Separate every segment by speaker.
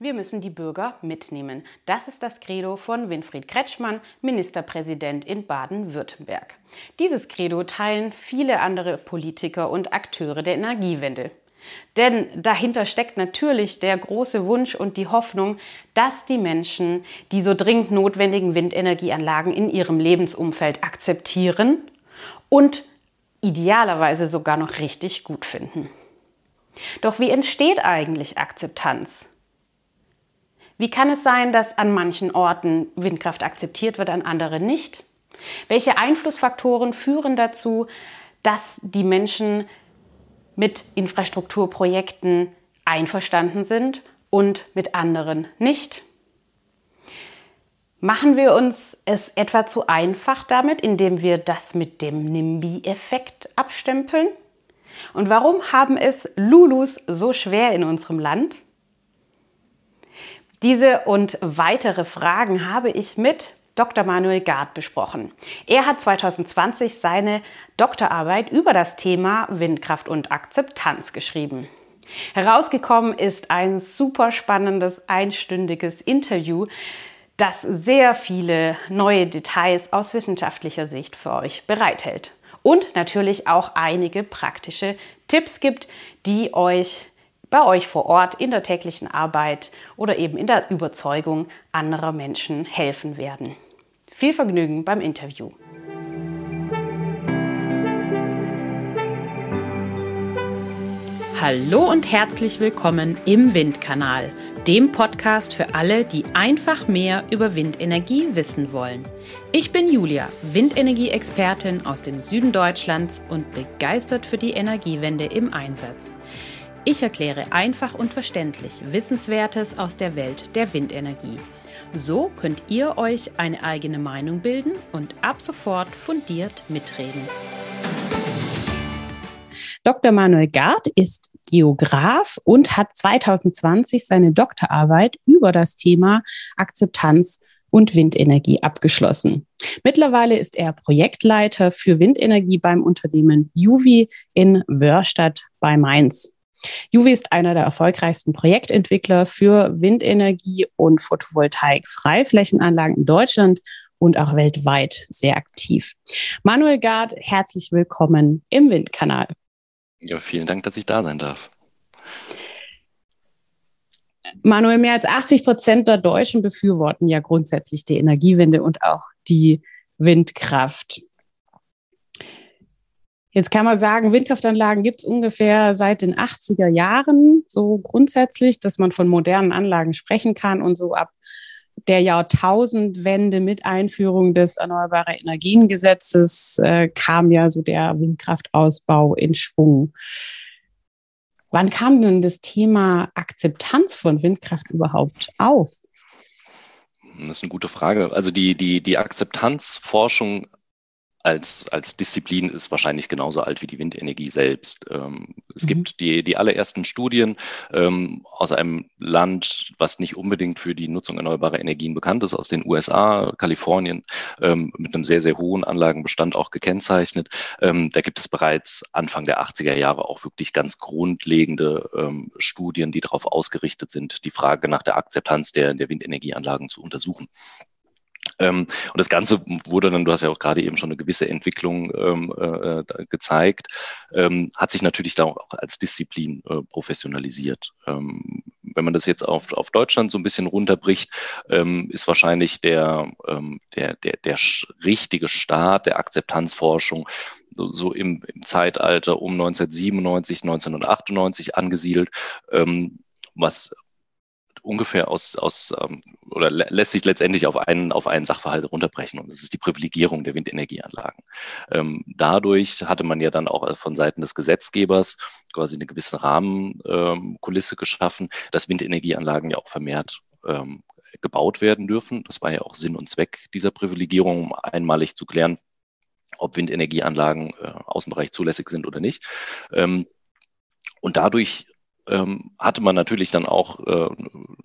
Speaker 1: Wir müssen die Bürger mitnehmen. Das ist das Credo von Winfried Kretschmann, Ministerpräsident in Baden-Württemberg. Dieses Credo teilen viele andere Politiker und Akteure der Energiewende. Denn dahinter steckt natürlich der große Wunsch und die Hoffnung, dass die Menschen die so dringend notwendigen Windenergieanlagen in ihrem Lebensumfeld akzeptieren und idealerweise sogar noch richtig gut finden. Doch wie entsteht eigentlich Akzeptanz? Wie kann es sein, dass an manchen Orten Windkraft akzeptiert wird, an anderen nicht? Welche Einflussfaktoren führen dazu, dass die Menschen mit Infrastrukturprojekten einverstanden sind und mit anderen nicht? Machen wir uns es etwa zu einfach damit, indem wir das mit dem NIMBY-Effekt abstempeln? Und warum haben es Lulus so schwer in unserem Land? Diese und weitere Fragen habe ich mit Dr. Manuel Gard besprochen. Er hat 2020 seine Doktorarbeit über das Thema Windkraft und Akzeptanz geschrieben. Herausgekommen ist ein super spannendes einstündiges Interview, das sehr viele neue Details aus wissenschaftlicher Sicht für euch bereithält und natürlich auch einige praktische Tipps gibt, die euch bei euch vor Ort in der täglichen Arbeit oder eben in der Überzeugung anderer Menschen helfen werden. Viel Vergnügen beim Interview. Hallo und herzlich willkommen im Windkanal, dem Podcast für alle, die einfach mehr über Windenergie wissen wollen. Ich bin Julia, Windenergie-Expertin aus dem Süden Deutschlands und begeistert für die Energiewende im Einsatz. Ich erkläre einfach und verständlich Wissenswertes aus der Welt der Windenergie. So könnt ihr euch eine eigene Meinung bilden und ab sofort fundiert mitreden. Dr. Manuel Gard ist Geograf und hat 2020 seine Doktorarbeit über das Thema Akzeptanz und Windenergie abgeschlossen. Mittlerweile ist er Projektleiter für Windenergie beim Unternehmen Juvi in Wörstadt bei Mainz. Juvi ist einer der erfolgreichsten Projektentwickler für Windenergie und Photovoltaik-Freiflächenanlagen in Deutschland und auch weltweit sehr aktiv. Manuel Gard, herzlich willkommen im Windkanal.
Speaker 2: Ja, vielen Dank, dass ich da sein darf.
Speaker 1: Manuel, mehr als 80 Prozent der Deutschen befürworten ja grundsätzlich die Energiewende und auch die Windkraft. Jetzt kann man sagen, Windkraftanlagen gibt es ungefähr seit den 80er Jahren, so grundsätzlich, dass man von modernen Anlagen sprechen kann und so ab der Jahrtausendwende mit Einführung des Erneuerbare Energiengesetzes äh, kam ja so der Windkraftausbau in Schwung. Wann kam denn das Thema Akzeptanz von Windkraft überhaupt auf?
Speaker 2: Das ist eine gute Frage. Also die, die, die Akzeptanzforschung als, als Disziplin ist wahrscheinlich genauso alt wie die Windenergie selbst. Ähm, es mhm. gibt die, die allerersten Studien ähm, aus einem Land, was nicht unbedingt für die Nutzung erneuerbarer Energien bekannt ist, aus den USA, Kalifornien, ähm, mit einem sehr, sehr hohen Anlagenbestand auch gekennzeichnet. Ähm, da gibt es bereits Anfang der 80er Jahre auch wirklich ganz grundlegende ähm, Studien, die darauf ausgerichtet sind, die Frage nach der Akzeptanz der, der Windenergieanlagen zu untersuchen. Ähm, und das Ganze wurde dann, du hast ja auch gerade eben schon eine gewisse Entwicklung ähm, äh, gezeigt, ähm, hat sich natürlich da auch als Disziplin äh, professionalisiert. Ähm, wenn man das jetzt auf, auf Deutschland so ein bisschen runterbricht, ähm, ist wahrscheinlich der, ähm, der, der, der richtige Start der Akzeptanzforschung so, im, im Zeitalter um 1997, 1998 angesiedelt, was ungefähr aus, aus ähm, oder lässt sich letztendlich auf einen, auf einen Sachverhalt runterbrechen und das ist die Privilegierung der Windenergieanlagen. Ähm, dadurch hatte man ja dann auch von Seiten des Gesetzgebers quasi eine gewisse Rahmenkulisse ähm, geschaffen, dass Windenergieanlagen ja auch vermehrt ähm, gebaut werden dürfen. Das war ja auch Sinn und Zweck dieser Privilegierung, um einmalig zu klären, ob Windenergieanlagen äh, Außenbereich zulässig sind oder nicht. Ähm, und dadurch hatte man natürlich dann auch äh,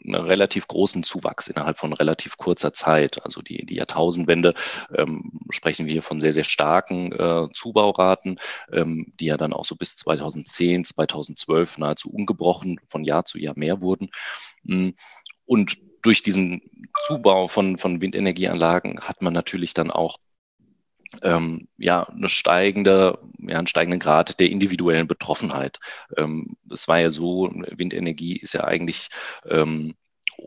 Speaker 2: einen relativ großen Zuwachs innerhalb von relativ kurzer Zeit. Also die, die Jahrtausendwende ähm, sprechen wir von sehr, sehr starken äh, Zubauraten, ähm, die ja dann auch so bis 2010, 2012 nahezu ungebrochen von Jahr zu Jahr mehr wurden. Mm, und durch diesen Zubau von, von Windenergieanlagen hat man natürlich dann auch ähm, ja, eine steigende, ja, einen steigenden Grad der individuellen Betroffenheit. Ähm, es war ja so, Windenergie ist ja eigentlich ähm,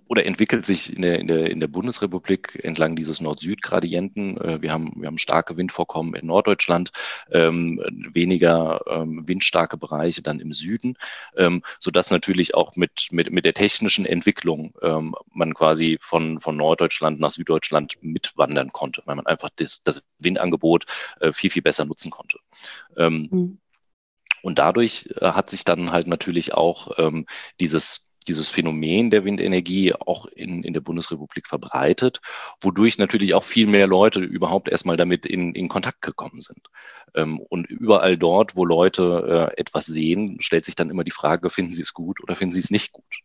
Speaker 2: oder entwickelt sich in der, in der, in der Bundesrepublik entlang dieses Nord-Süd-Gradienten. Äh, wir haben, wir haben starke Windvorkommen in Norddeutschland, ähm, weniger ähm, windstarke Bereiche dann im Süden, ähm, sodass natürlich auch mit, mit, mit der technischen Entwicklung ähm, man quasi von, von Norddeutschland nach Süddeutschland mitwandern konnte, weil man einfach das, das Windangebot äh, viel, viel besser nutzen konnte. Ähm, mhm. Und dadurch äh, hat sich dann halt natürlich auch ähm, dieses dieses Phänomen der Windenergie auch in, in der Bundesrepublik verbreitet, wodurch natürlich auch viel mehr Leute überhaupt erstmal damit in, in Kontakt gekommen sind. Ähm, und überall dort, wo Leute äh, etwas sehen, stellt sich dann immer die Frage, finden sie es gut oder finden sie es nicht gut?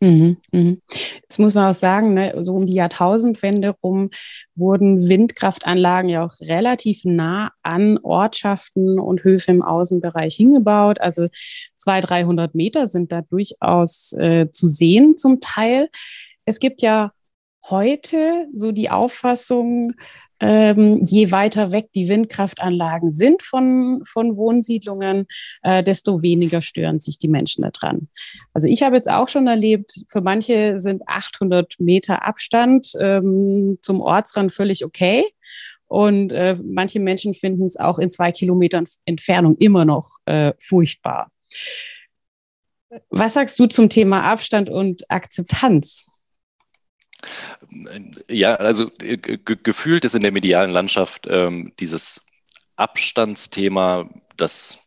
Speaker 1: Mhm, mhm. Jetzt muss man auch sagen, ne, so um die Jahrtausendwende rum wurden Windkraftanlagen ja auch relativ nah an Ortschaften und Höfe im Außenbereich hingebaut. Also 200, 300 Meter sind da durchaus äh, zu sehen zum Teil. Es gibt ja heute so die Auffassung, ähm, je weiter weg die Windkraftanlagen sind von, von Wohnsiedlungen, äh, desto weniger stören sich die Menschen daran. Also ich habe jetzt auch schon erlebt, für manche sind 800 Meter Abstand ähm, zum Ortsrand völlig okay. Und äh, manche Menschen finden es auch in zwei Kilometern Entfernung immer noch äh, furchtbar. Was sagst du zum Thema Abstand und Akzeptanz?
Speaker 2: Ja, also äh, gefühlt ist in der medialen Landschaft ähm, dieses Abstandsthema das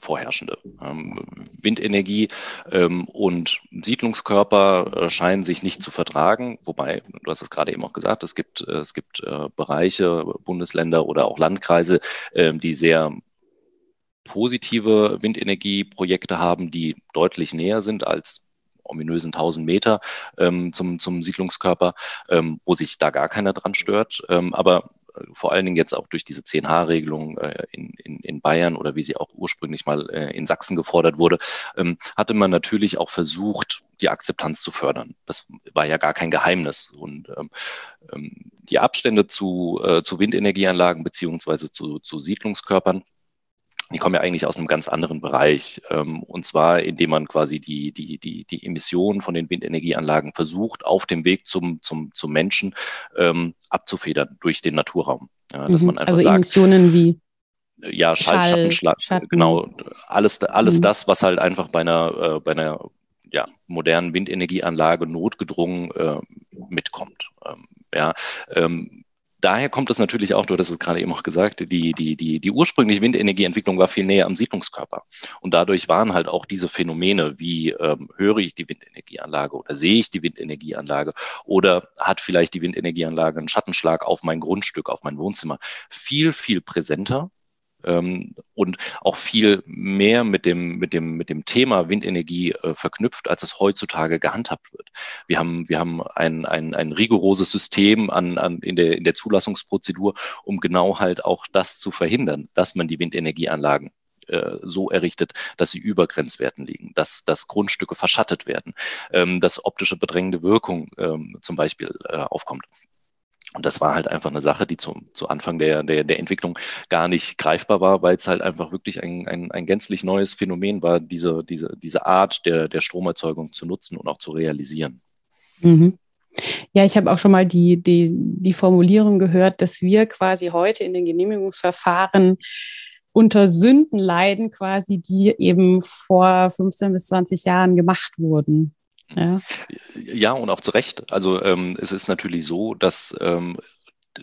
Speaker 2: vorherrschende. Ähm, Windenergie ähm, und Siedlungskörper äh, scheinen sich nicht zu vertragen, wobei, du hast es gerade eben auch gesagt, es gibt, äh, es gibt äh, Bereiche, Bundesländer oder auch Landkreise, ähm, die sehr positive Windenergieprojekte haben, die deutlich näher sind als ominösen 1000 Meter ähm, zum, zum Siedlungskörper, ähm, wo sich da gar keiner dran stört. Ähm, aber äh, vor allen Dingen jetzt auch durch diese 10H-Regelung äh, in, in, in Bayern oder wie sie auch ursprünglich mal äh, in Sachsen gefordert wurde, ähm, hatte man natürlich auch versucht, die Akzeptanz zu fördern. Das war ja gar kein Geheimnis. Und ähm, ähm die Abstände zu, zu Windenergieanlagen beziehungsweise zu, zu Siedlungskörpern die kommen ja eigentlich aus einem ganz anderen Bereich. Ähm, und zwar, indem man quasi die, die, die, die Emissionen von den Windenergieanlagen versucht, auf dem Weg zum, zum, zum Menschen ähm, abzufedern durch den Naturraum.
Speaker 1: Ja, dass mhm. man also sagt, Emissionen wie
Speaker 2: ja, Schall, Schall Schatten, genau, alles, alles mhm. das, was halt einfach bei einer, äh, bei einer ja, modernen Windenergieanlage notgedrungen äh, mitkommt. Ähm, ja, ähm, daher kommt es natürlich auch, du hattest es gerade eben auch gesagt, die, die, die, die ursprüngliche Windenergieentwicklung war viel näher am Siedlungskörper. Und dadurch waren halt auch diese Phänomene wie ähm, höre ich die Windenergieanlage oder sehe ich die Windenergieanlage oder hat vielleicht die Windenergieanlage einen Schattenschlag auf mein Grundstück, auf mein Wohnzimmer, viel, viel präsenter ähm, und auch viel mehr mit dem, mit dem, mit dem Thema Windenergie äh, verknüpft, als es heutzutage gehandhabt wird. Wir haben, wir haben ein, ein, ein rigoroses System an, an, in, der, in der Zulassungsprozedur, um genau halt auch das zu verhindern, dass man die Windenergieanlagen äh, so errichtet, dass sie über Grenzwerten liegen, dass, dass Grundstücke verschattet werden, ähm, dass optische bedrängende Wirkung ähm, zum Beispiel äh, aufkommt. Und das war halt einfach eine Sache, die zum, zu Anfang der, der, der Entwicklung gar nicht greifbar war, weil es halt einfach wirklich ein, ein, ein gänzlich neues Phänomen war, diese, diese, diese Art der, der Stromerzeugung zu nutzen und auch zu realisieren.
Speaker 1: Mhm. Ja, ich habe auch schon mal die, die, die Formulierung gehört, dass wir quasi heute in den Genehmigungsverfahren unter Sünden leiden, quasi, die eben vor 15 bis 20 Jahren gemacht wurden.
Speaker 2: Ja. ja, und auch zu Recht. Also ähm, es ist natürlich so, dass ähm,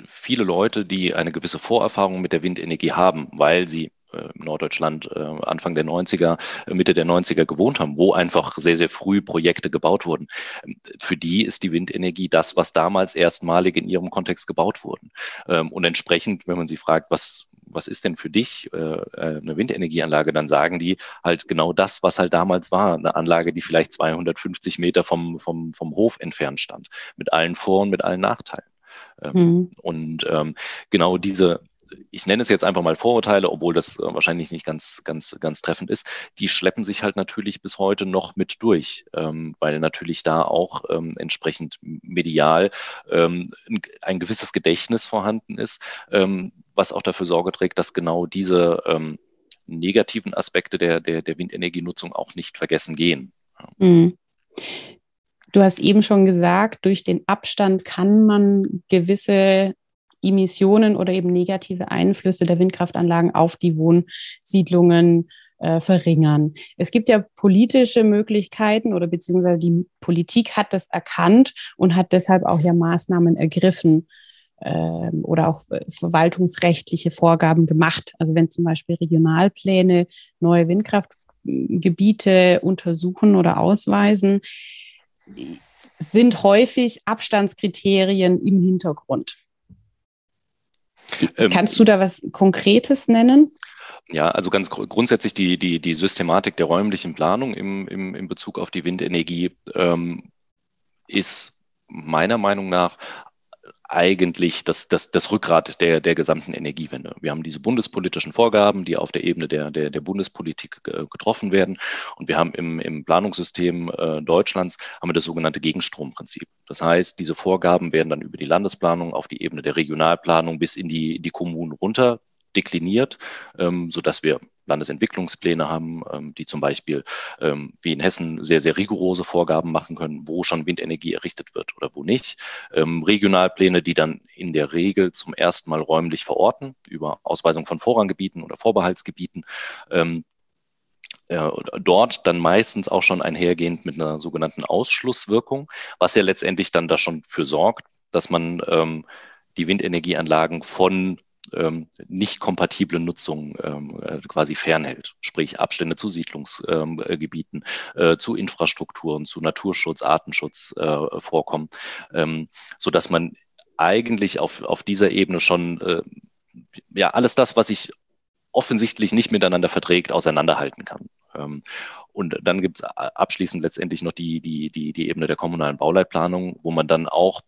Speaker 2: viele Leute, die eine gewisse Vorerfahrung mit der Windenergie haben, weil sie äh, in Norddeutschland äh, Anfang der 90er, äh, Mitte der 90er gewohnt haben, wo einfach sehr, sehr früh Projekte gebaut wurden. Ähm, für die ist die Windenergie das, was damals erstmalig in ihrem Kontext gebaut wurden. Ähm, und entsprechend, wenn man sie fragt, was, was ist denn für dich äh, äh, eine Windenergieanlage, dann sagen die halt genau das, was halt damals war. Eine Anlage, die vielleicht 250 Meter vom, vom, vom Hof entfernt stand, mit allen Vor- und mit allen Nachteilen. Ähm, mhm. Und ähm, genau diese, ich nenne es jetzt einfach mal Vorurteile, obwohl das äh, wahrscheinlich nicht ganz, ganz, ganz treffend ist, die schleppen sich halt natürlich bis heute noch mit durch, ähm, weil natürlich da auch ähm, entsprechend medial ähm, ein, ein, gewisses Gedächtnis vorhanden ist, ähm, was auch dafür Sorge trägt, dass genau diese ähm, negativen Aspekte der, der, der Windenergienutzung auch nicht vergessen gehen. Mhm.
Speaker 1: Du hast eben schon gesagt, durch den Abstand kann man gewisse Emissionen oder eben negative Einflüsse der Windkraftanlagen auf die Wohnsiedlungen äh, verringern. Es gibt ja politische Möglichkeiten oder beziehungsweise die Politik hat das erkannt und hat deshalb auch ja Maßnahmen ergriffen äh, oder auch äh, verwaltungsrechtliche Vorgaben gemacht. Also wenn zum Beispiel Regionalpläne neue Windkraftgebiete untersuchen oder ausweisen, sind häufig Abstandskriterien im Hintergrund. Ähm, Kannst du da was Konkretes nennen?
Speaker 2: Ja, also ganz gr grundsätzlich die, die, die Systematik der räumlichen Planung im, im, im Bezug auf die Windenergie ähm, ist meiner Meinung nach eigentlich das, das, das Rückgrat der, der gesamten Energiewende. Wir haben diese bundespolitischen Vorgaben, die auf der Ebene der, der, der Bundespolitik getroffen werden. Und wir haben im, im Planungssystem äh, Deutschlands haben wir das sogenannte Gegenstromprinzip. Das heißt, diese Vorgaben werden dann über die Landesplanung auf die Ebene der Regionalplanung bis in die, die Kommunen runter dekliniert, ähm, sodass wir Landesentwicklungspläne haben, ähm, die zum Beispiel ähm, wie in Hessen sehr, sehr rigorose Vorgaben machen können, wo schon Windenergie errichtet wird oder wo nicht. Ähm, Regionalpläne, die dann in der Regel zum ersten Mal räumlich verorten, über Ausweisung von Vorranggebieten oder Vorbehaltsgebieten. Ähm, äh, dort dann meistens auch schon einhergehend mit einer sogenannten Ausschlusswirkung, was ja letztendlich dann da schon für sorgt, dass man ähm, die Windenergieanlagen von ähm, nicht kompatible Nutzung ähm, äh, quasi fernhält, sprich Abstände zu Siedlungsgebieten, ähm, äh, zu Infrastrukturen, zu Naturschutz, Artenschutz äh, vorkommen, ähm, so dass man eigentlich auf, auf dieser Ebene schon äh, ja alles das, was sich offensichtlich nicht miteinander verträgt, auseinanderhalten kann. Ähm, und dann gibt es abschließend letztendlich noch die, die, die, die Ebene der kommunalen Bauleitplanung, wo man dann auch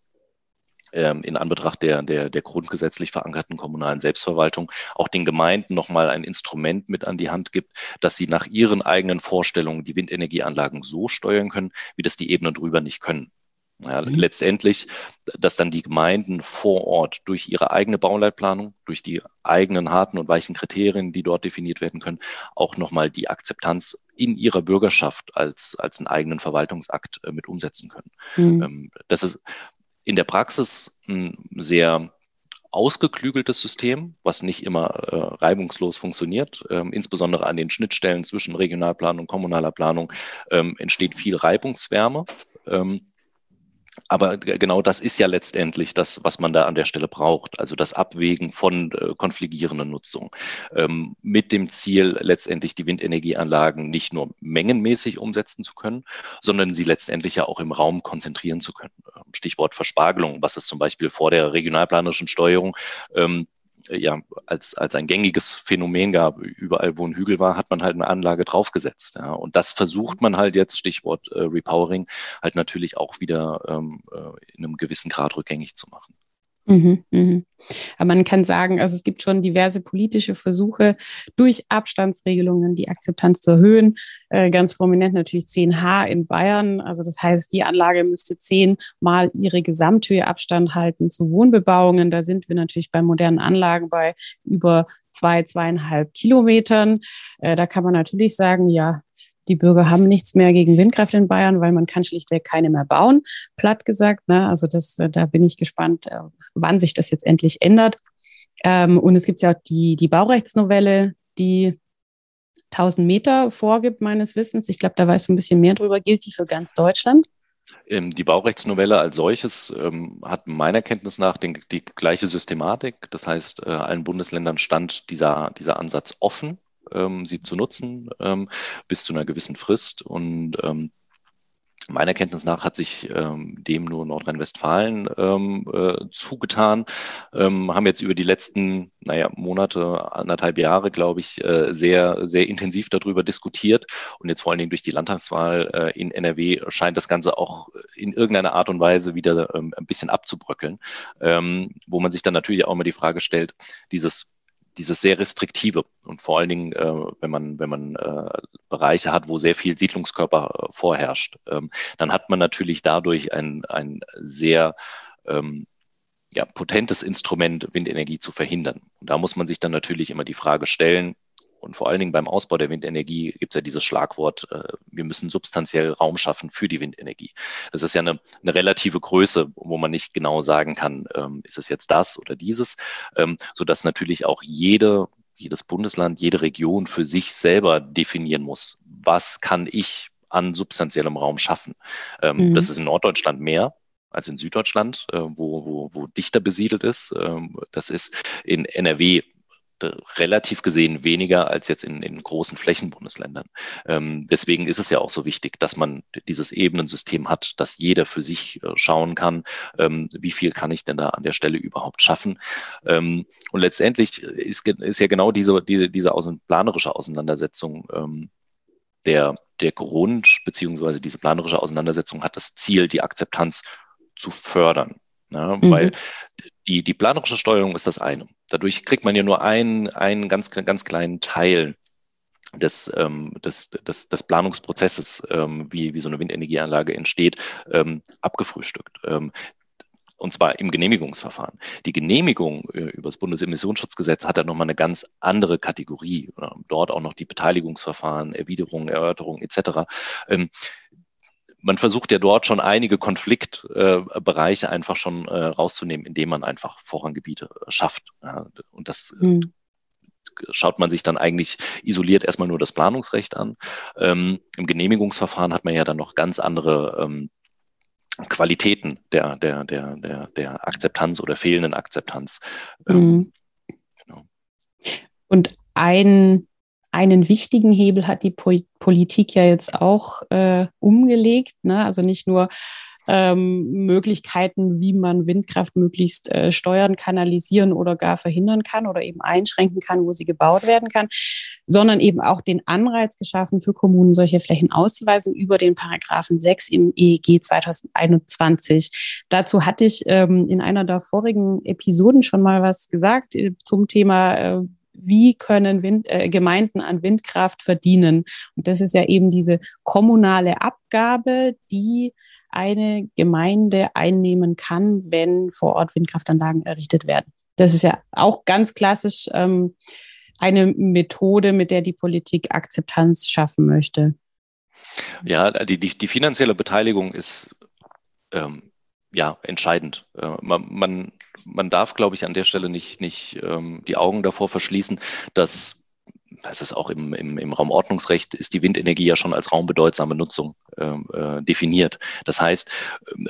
Speaker 2: in Anbetracht der, der, der grundgesetzlich verankerten kommunalen Selbstverwaltung auch den Gemeinden nochmal ein Instrument mit an die Hand gibt, dass sie nach ihren eigenen Vorstellungen die Windenergieanlagen so steuern können, wie das die Ebenen drüber nicht können. Ja, mhm. Letztendlich, dass dann die Gemeinden vor Ort durch ihre eigene Bauleitplanung, durch die eigenen harten und weichen Kriterien, die dort definiert werden können, auch nochmal die Akzeptanz in ihrer Bürgerschaft als, als einen eigenen Verwaltungsakt äh, mit umsetzen können. Mhm. Ähm, das ist, in der Praxis ein sehr ausgeklügeltes System, was nicht immer äh, reibungslos funktioniert. Ähm, insbesondere an den Schnittstellen zwischen Regionalplanung und kommunaler Planung ähm, entsteht viel Reibungswärme. Ähm, aber genau das ist ja letztendlich das, was man da an der Stelle braucht. Also das Abwägen von äh, konfligierenden Nutzung ähm, mit dem Ziel, letztendlich die Windenergieanlagen nicht nur mengenmäßig umsetzen zu können, sondern sie letztendlich ja auch im Raum konzentrieren zu können. Ähm, Stichwort Verspargelung, was es zum Beispiel vor der regionalplanischen Steuerung ähm, ja, als, als ein gängiges Phänomen gab. Überall, wo ein Hügel war, hat man halt eine Anlage draufgesetzt. Ja. Und das versucht man halt jetzt, Stichwort äh, Repowering, halt natürlich auch wieder ähm, äh, in einem gewissen Grad rückgängig zu machen.
Speaker 1: Mhm, mhm. Aber man kann sagen, also es gibt schon diverse politische Versuche, durch Abstandsregelungen die Akzeptanz zu erhöhen. Äh, ganz prominent natürlich 10H in Bayern. Also das heißt, die Anlage müsste zehnmal ihre Gesamthöhe Abstand halten zu Wohnbebauungen. Da sind wir natürlich bei modernen Anlagen bei über zwei, zweieinhalb Kilometern. Äh, da kann man natürlich sagen, ja, die Bürger haben nichts mehr gegen Windkraft in Bayern, weil man kann schlichtweg keine mehr bauen, platt gesagt. Ne? Also das, äh, da bin ich gespannt, äh, wann sich das jetzt endlich ändert. Ähm, und es gibt ja auch die, die Baurechtsnovelle, die 1000 Meter vorgibt, meines Wissens. Ich glaube, da weißt du ein bisschen mehr drüber. Gilt die für ganz Deutschland?
Speaker 2: Ähm, die Baurechtsnovelle als solches ähm, hat meiner Kenntnis nach den, die gleiche Systematik. Das heißt, äh, allen Bundesländern stand dieser, dieser Ansatz offen ähm, sie zu nutzen ähm, bis zu einer gewissen Frist. Und ähm, Meiner Kenntnis nach hat sich ähm, dem nur Nordrhein-Westfalen ähm, äh, zugetan, ähm, haben jetzt über die letzten, naja, Monate, anderthalb Jahre, glaube ich, äh, sehr, sehr intensiv darüber diskutiert. Und jetzt vor allen Dingen durch die Landtagswahl äh, in NRW scheint das Ganze auch in irgendeiner Art und Weise wieder ähm, ein bisschen abzubröckeln, ähm, wo man sich dann natürlich auch immer die Frage stellt, dieses dieses sehr restriktive und vor allen Dingen, äh, wenn man, wenn man äh, Bereiche hat, wo sehr viel Siedlungskörper äh, vorherrscht, ähm, dann hat man natürlich dadurch ein, ein sehr ähm, ja, potentes Instrument, Windenergie zu verhindern. Und da muss man sich dann natürlich immer die Frage stellen, und vor allen Dingen beim Ausbau der Windenergie gibt es ja dieses Schlagwort, äh, wir müssen substanziell Raum schaffen für die Windenergie. Das ist ja eine, eine relative Größe, wo man nicht genau sagen kann, ähm, ist es jetzt das oder dieses, ähm, sodass natürlich auch jede, jedes Bundesland, jede Region für sich selber definieren muss, was kann ich an substanziellem Raum schaffen. Ähm, mhm. Das ist in Norddeutschland mehr, als in Süddeutschland, äh, wo, wo, wo dichter besiedelt ist. Ähm, das ist in NRW relativ gesehen weniger als jetzt in, in großen Flächenbundesländern. Ähm, deswegen ist es ja auch so wichtig, dass man dieses Ebenensystem hat, dass jeder für sich äh, schauen kann, ähm, wie viel kann ich denn da an der Stelle überhaupt schaffen. Ähm, und letztendlich ist, ist ja genau diese, diese, diese außen, planerische Auseinandersetzung ähm, der, der Grund, beziehungsweise diese planerische Auseinandersetzung hat das Ziel, die Akzeptanz zu fördern. Ja, mhm. Weil die, die planerische Steuerung ist das eine. Dadurch kriegt man ja nur einen, einen ganz, ganz kleinen Teil des, ähm, des, des, des Planungsprozesses, ähm, wie, wie so eine Windenergieanlage entsteht, ähm, abgefrühstückt. Ähm, und zwar im Genehmigungsverfahren. Die Genehmigung äh, über das Bundesemissionsschutzgesetz hat dann nochmal eine ganz andere Kategorie. Dort auch noch die Beteiligungsverfahren, Erwiderungen, Erörterungen etc. Ähm, man versucht ja dort schon einige Konfliktbereiche äh, einfach schon äh, rauszunehmen, indem man einfach Vorranggebiete äh, schafft. Ja, und das mhm. schaut man sich dann eigentlich isoliert erstmal nur das Planungsrecht an. Ähm, Im Genehmigungsverfahren hat man ja dann noch ganz andere ähm, Qualitäten der, der, der, der, der Akzeptanz oder fehlenden Akzeptanz. Ähm,
Speaker 1: mhm. genau. Und ein einen wichtigen Hebel hat die po Politik ja jetzt auch äh, umgelegt. Ne? Also nicht nur ähm, Möglichkeiten, wie man Windkraft möglichst äh, steuern, kanalisieren oder gar verhindern kann oder eben einschränken kann, wo sie gebaut werden kann, sondern eben auch den Anreiz geschaffen, für Kommunen solche Flächen auszuweisen über den Paragraphen 6 im EEG 2021. Dazu hatte ich ähm, in einer der vorigen Episoden schon mal was gesagt äh, zum Thema äh, wie können Wind, äh, Gemeinden an Windkraft verdienen. Und das ist ja eben diese kommunale Abgabe, die eine Gemeinde einnehmen kann, wenn vor Ort Windkraftanlagen errichtet werden. Das ist ja auch ganz klassisch ähm, eine Methode, mit der die Politik Akzeptanz schaffen möchte.
Speaker 2: Ja, die, die, die finanzielle Beteiligung ist ähm, ja entscheidend. Äh, man, man man darf, glaube ich, an der Stelle nicht, nicht ähm, die Augen davor verschließen, dass das ist auch im, im, im Raumordnungsrecht, ist die Windenergie ja schon als raumbedeutsame Nutzung ähm, äh, definiert. Das heißt,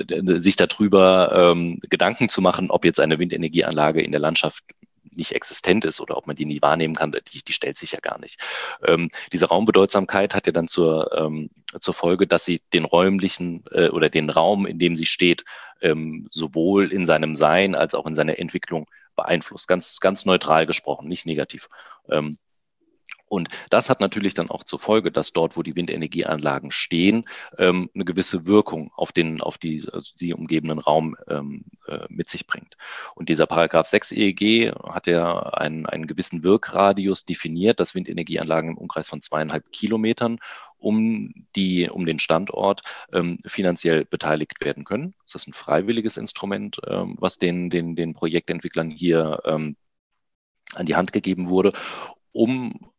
Speaker 2: äh, sich darüber ähm, Gedanken zu machen, ob jetzt eine Windenergieanlage in der Landschaft nicht existent ist oder ob man die nie wahrnehmen kann, die, die stellt sich ja gar nicht. Ähm, diese Raumbedeutsamkeit hat ja dann zur, ähm, zur Folge, dass sie den räumlichen äh, oder den Raum, in dem sie steht, ähm, sowohl in seinem Sein als auch in seiner Entwicklung beeinflusst. Ganz, ganz neutral gesprochen, nicht negativ. Ähm, und das hat natürlich dann auch zur Folge, dass dort, wo die Windenergieanlagen stehen, ähm, eine gewisse Wirkung auf den, auf die also sie umgebenden Raum ähm, äh, mit sich bringt. Und dieser Paragraph 6 EEG hat ja einen, einen gewissen Wirkradius definiert, dass Windenergieanlagen im Umkreis von zweieinhalb Kilometern um die, um den Standort ähm, finanziell beteiligt werden können. Das ist ein freiwilliges Instrument, ähm, was den, den, den Projektentwicklern hier ähm, an die Hand gegeben wurde, um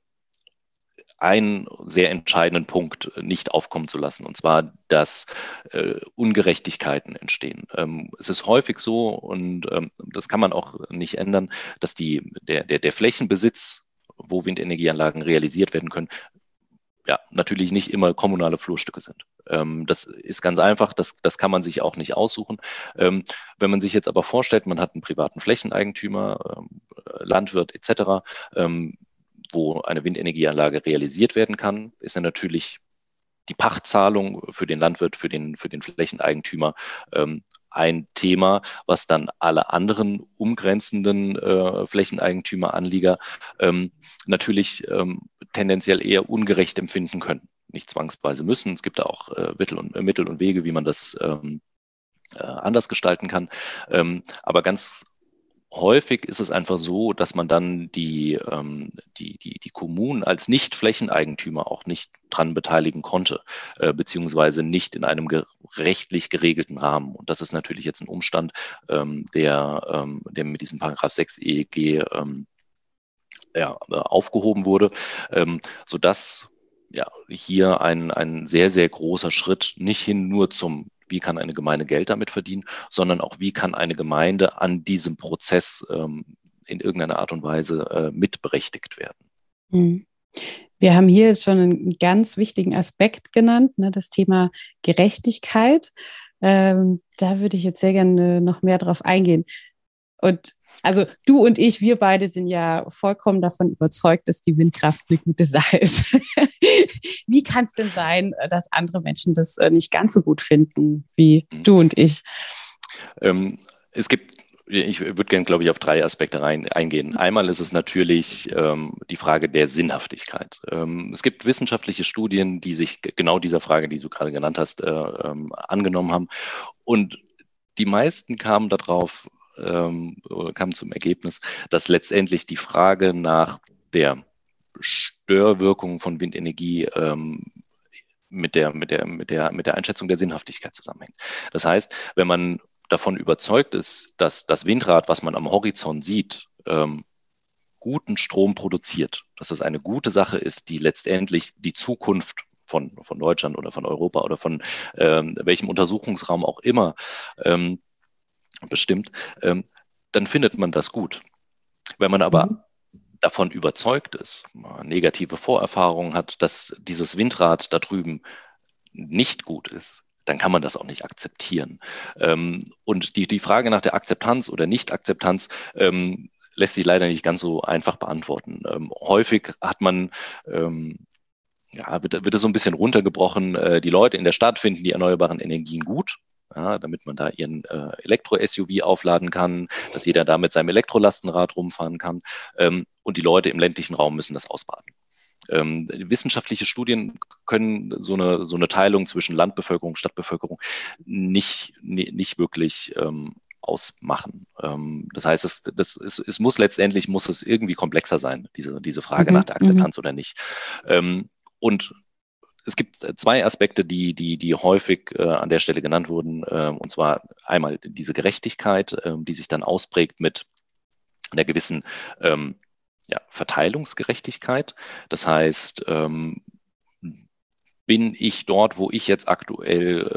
Speaker 2: einen sehr entscheidenden Punkt nicht aufkommen zu lassen, und zwar, dass äh, Ungerechtigkeiten entstehen. Ähm, es ist häufig so, und ähm, das kann man auch nicht ändern, dass die, der, der, der Flächenbesitz, wo Windenergieanlagen realisiert werden können, ja, natürlich nicht immer kommunale Flurstücke sind. Ähm, das ist ganz einfach, das, das kann man sich auch nicht aussuchen. Ähm, wenn man sich jetzt aber vorstellt, man hat einen privaten Flächeneigentümer, ähm, Landwirt etc., wo eine Windenergieanlage realisiert werden kann, ist er natürlich die Pachtzahlung für den Landwirt, für den, für den Flächeneigentümer ähm, ein Thema, was dann alle anderen umgrenzenden äh, Flächeneigentümer, Anlieger ähm, natürlich ähm, tendenziell eher ungerecht empfinden können. Nicht zwangsweise müssen. Es gibt da auch äh, Mittel, und, äh, Mittel und Wege, wie man das ähm, äh, anders gestalten kann. Ähm, aber ganz häufig ist es einfach so, dass man dann die, ähm, die, die, die Kommunen als Nicht-Flächeneigentümer auch nicht dran beteiligen konnte, äh, beziehungsweise nicht in einem ge rechtlich geregelten Rahmen. Und das ist natürlich jetzt ein Umstand, ähm, der, ähm, der mit diesem Paragraph 6 EEG ähm, ja, aufgehoben wurde, ähm, sodass ja, hier ein, ein sehr, sehr großer Schritt nicht hin nur zum wie kann eine Gemeinde Geld damit verdienen, sondern auch, wie kann eine Gemeinde an diesem Prozess ähm, in irgendeiner Art und Weise äh, mitberechtigt werden.
Speaker 1: Mhm. Wir haben hier jetzt schon einen ganz wichtigen Aspekt genannt, ne, das Thema Gerechtigkeit. Ähm, da würde ich jetzt sehr gerne noch mehr drauf eingehen. Und also du und ich, wir beide sind ja vollkommen davon überzeugt, dass die Windkraft eine gute Sache ist. wie kann es denn sein, dass andere Menschen das äh, nicht ganz so gut finden wie mhm. du und ich?
Speaker 2: Ähm, es gibt ich würde gerne, glaube ich, auf drei Aspekte rein, eingehen. Einmal ist es natürlich ähm, die Frage der Sinnhaftigkeit. Ähm, es gibt wissenschaftliche Studien, die sich genau dieser Frage, die du gerade genannt hast, äh, ähm, angenommen haben. Und die meisten kamen darauf, ähm, kam zum Ergebnis, dass letztendlich die Frage nach der Störwirkung von Windenergie ähm, mit der, mit, der, mit, der, mit der Einschätzung der Sinnhaftigkeit zusammenhängt. Das heißt, wenn man davon überzeugt ist, dass das Windrad, was man am Horizont sieht, ähm, guten Strom produziert, dass das eine gute Sache ist, die letztendlich die Zukunft von, von Deutschland oder von Europa oder von ähm, welchem Untersuchungsraum auch immer ähm, bestimmt, ähm, dann findet man das gut. Wenn man aber mhm. davon überzeugt ist, negative Vorerfahrungen hat, dass dieses Windrad da drüben nicht gut ist, dann kann man das auch nicht akzeptieren. Ähm, und die, die Frage nach der Akzeptanz oder Nicht-Akzeptanz ähm, lässt sich leider nicht ganz so einfach beantworten. Ähm, häufig hat man ähm, ja, wird, wird es so ein bisschen runtergebrochen. Äh, die Leute in der Stadt finden die erneuerbaren Energien gut ja, damit man da ihren äh, Elektro-SUV aufladen kann, dass jeder da mit seinem Elektrolastenrad rumfahren kann. Ähm, und die Leute im ländlichen Raum müssen das ausbaden. Ähm, wissenschaftliche Studien können so eine, so eine Teilung zwischen Landbevölkerung und Stadtbevölkerung nicht, nicht wirklich ähm, ausmachen. Ähm, das heißt, es, das, es, es muss letztendlich muss es irgendwie komplexer sein, diese, diese Frage mhm, nach der Akzeptanz mhm. oder nicht. Ähm, und es gibt äh, zwei Aspekte, die, die, die häufig äh, an der Stelle genannt wurden. Äh, und zwar einmal diese Gerechtigkeit, äh, die sich dann ausprägt mit einer gewissen ähm, ja, Verteilungsgerechtigkeit. Das heißt, ähm, bin ich dort, wo ich jetzt aktuell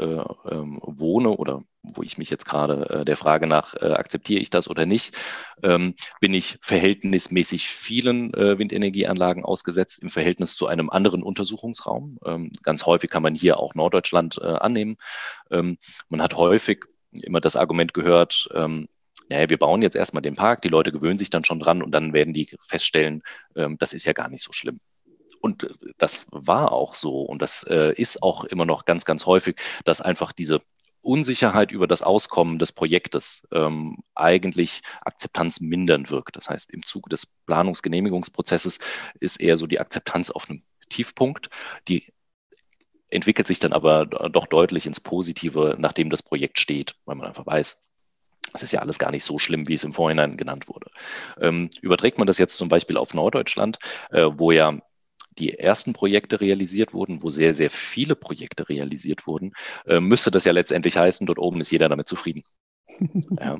Speaker 2: äh, ähm, wohne oder wo ich mich jetzt gerade äh, der Frage nach, äh, akzeptiere ich das oder nicht, ähm, bin ich verhältnismäßig vielen äh, Windenergieanlagen ausgesetzt im Verhältnis zu einem anderen Untersuchungsraum. Ähm, ganz häufig kann man hier auch Norddeutschland äh, annehmen. Ähm, man hat häufig immer das Argument gehört, ähm, naja, wir bauen jetzt erstmal den Park, die Leute gewöhnen sich dann schon dran und dann werden die feststellen, ähm, das ist ja gar nicht so schlimm. Und äh, das war auch so und das äh, ist auch immer noch ganz, ganz häufig, dass einfach diese Unsicherheit über das Auskommen des Projektes ähm, eigentlich Akzeptanz mindern wirkt. Das heißt, im Zuge des Planungsgenehmigungsprozesses ist eher so die Akzeptanz auf einem Tiefpunkt. Die entwickelt sich dann aber doch deutlich ins Positive, nachdem das Projekt steht, weil man einfach weiß, das ist ja alles gar nicht so schlimm, wie es im Vorhinein genannt wurde. Ähm, überträgt man das jetzt zum Beispiel auf Norddeutschland, äh, wo ja die ersten Projekte realisiert wurden, wo sehr, sehr viele Projekte realisiert wurden, äh, müsste das ja letztendlich heißen, dort oben ist jeder damit zufrieden.
Speaker 1: ja.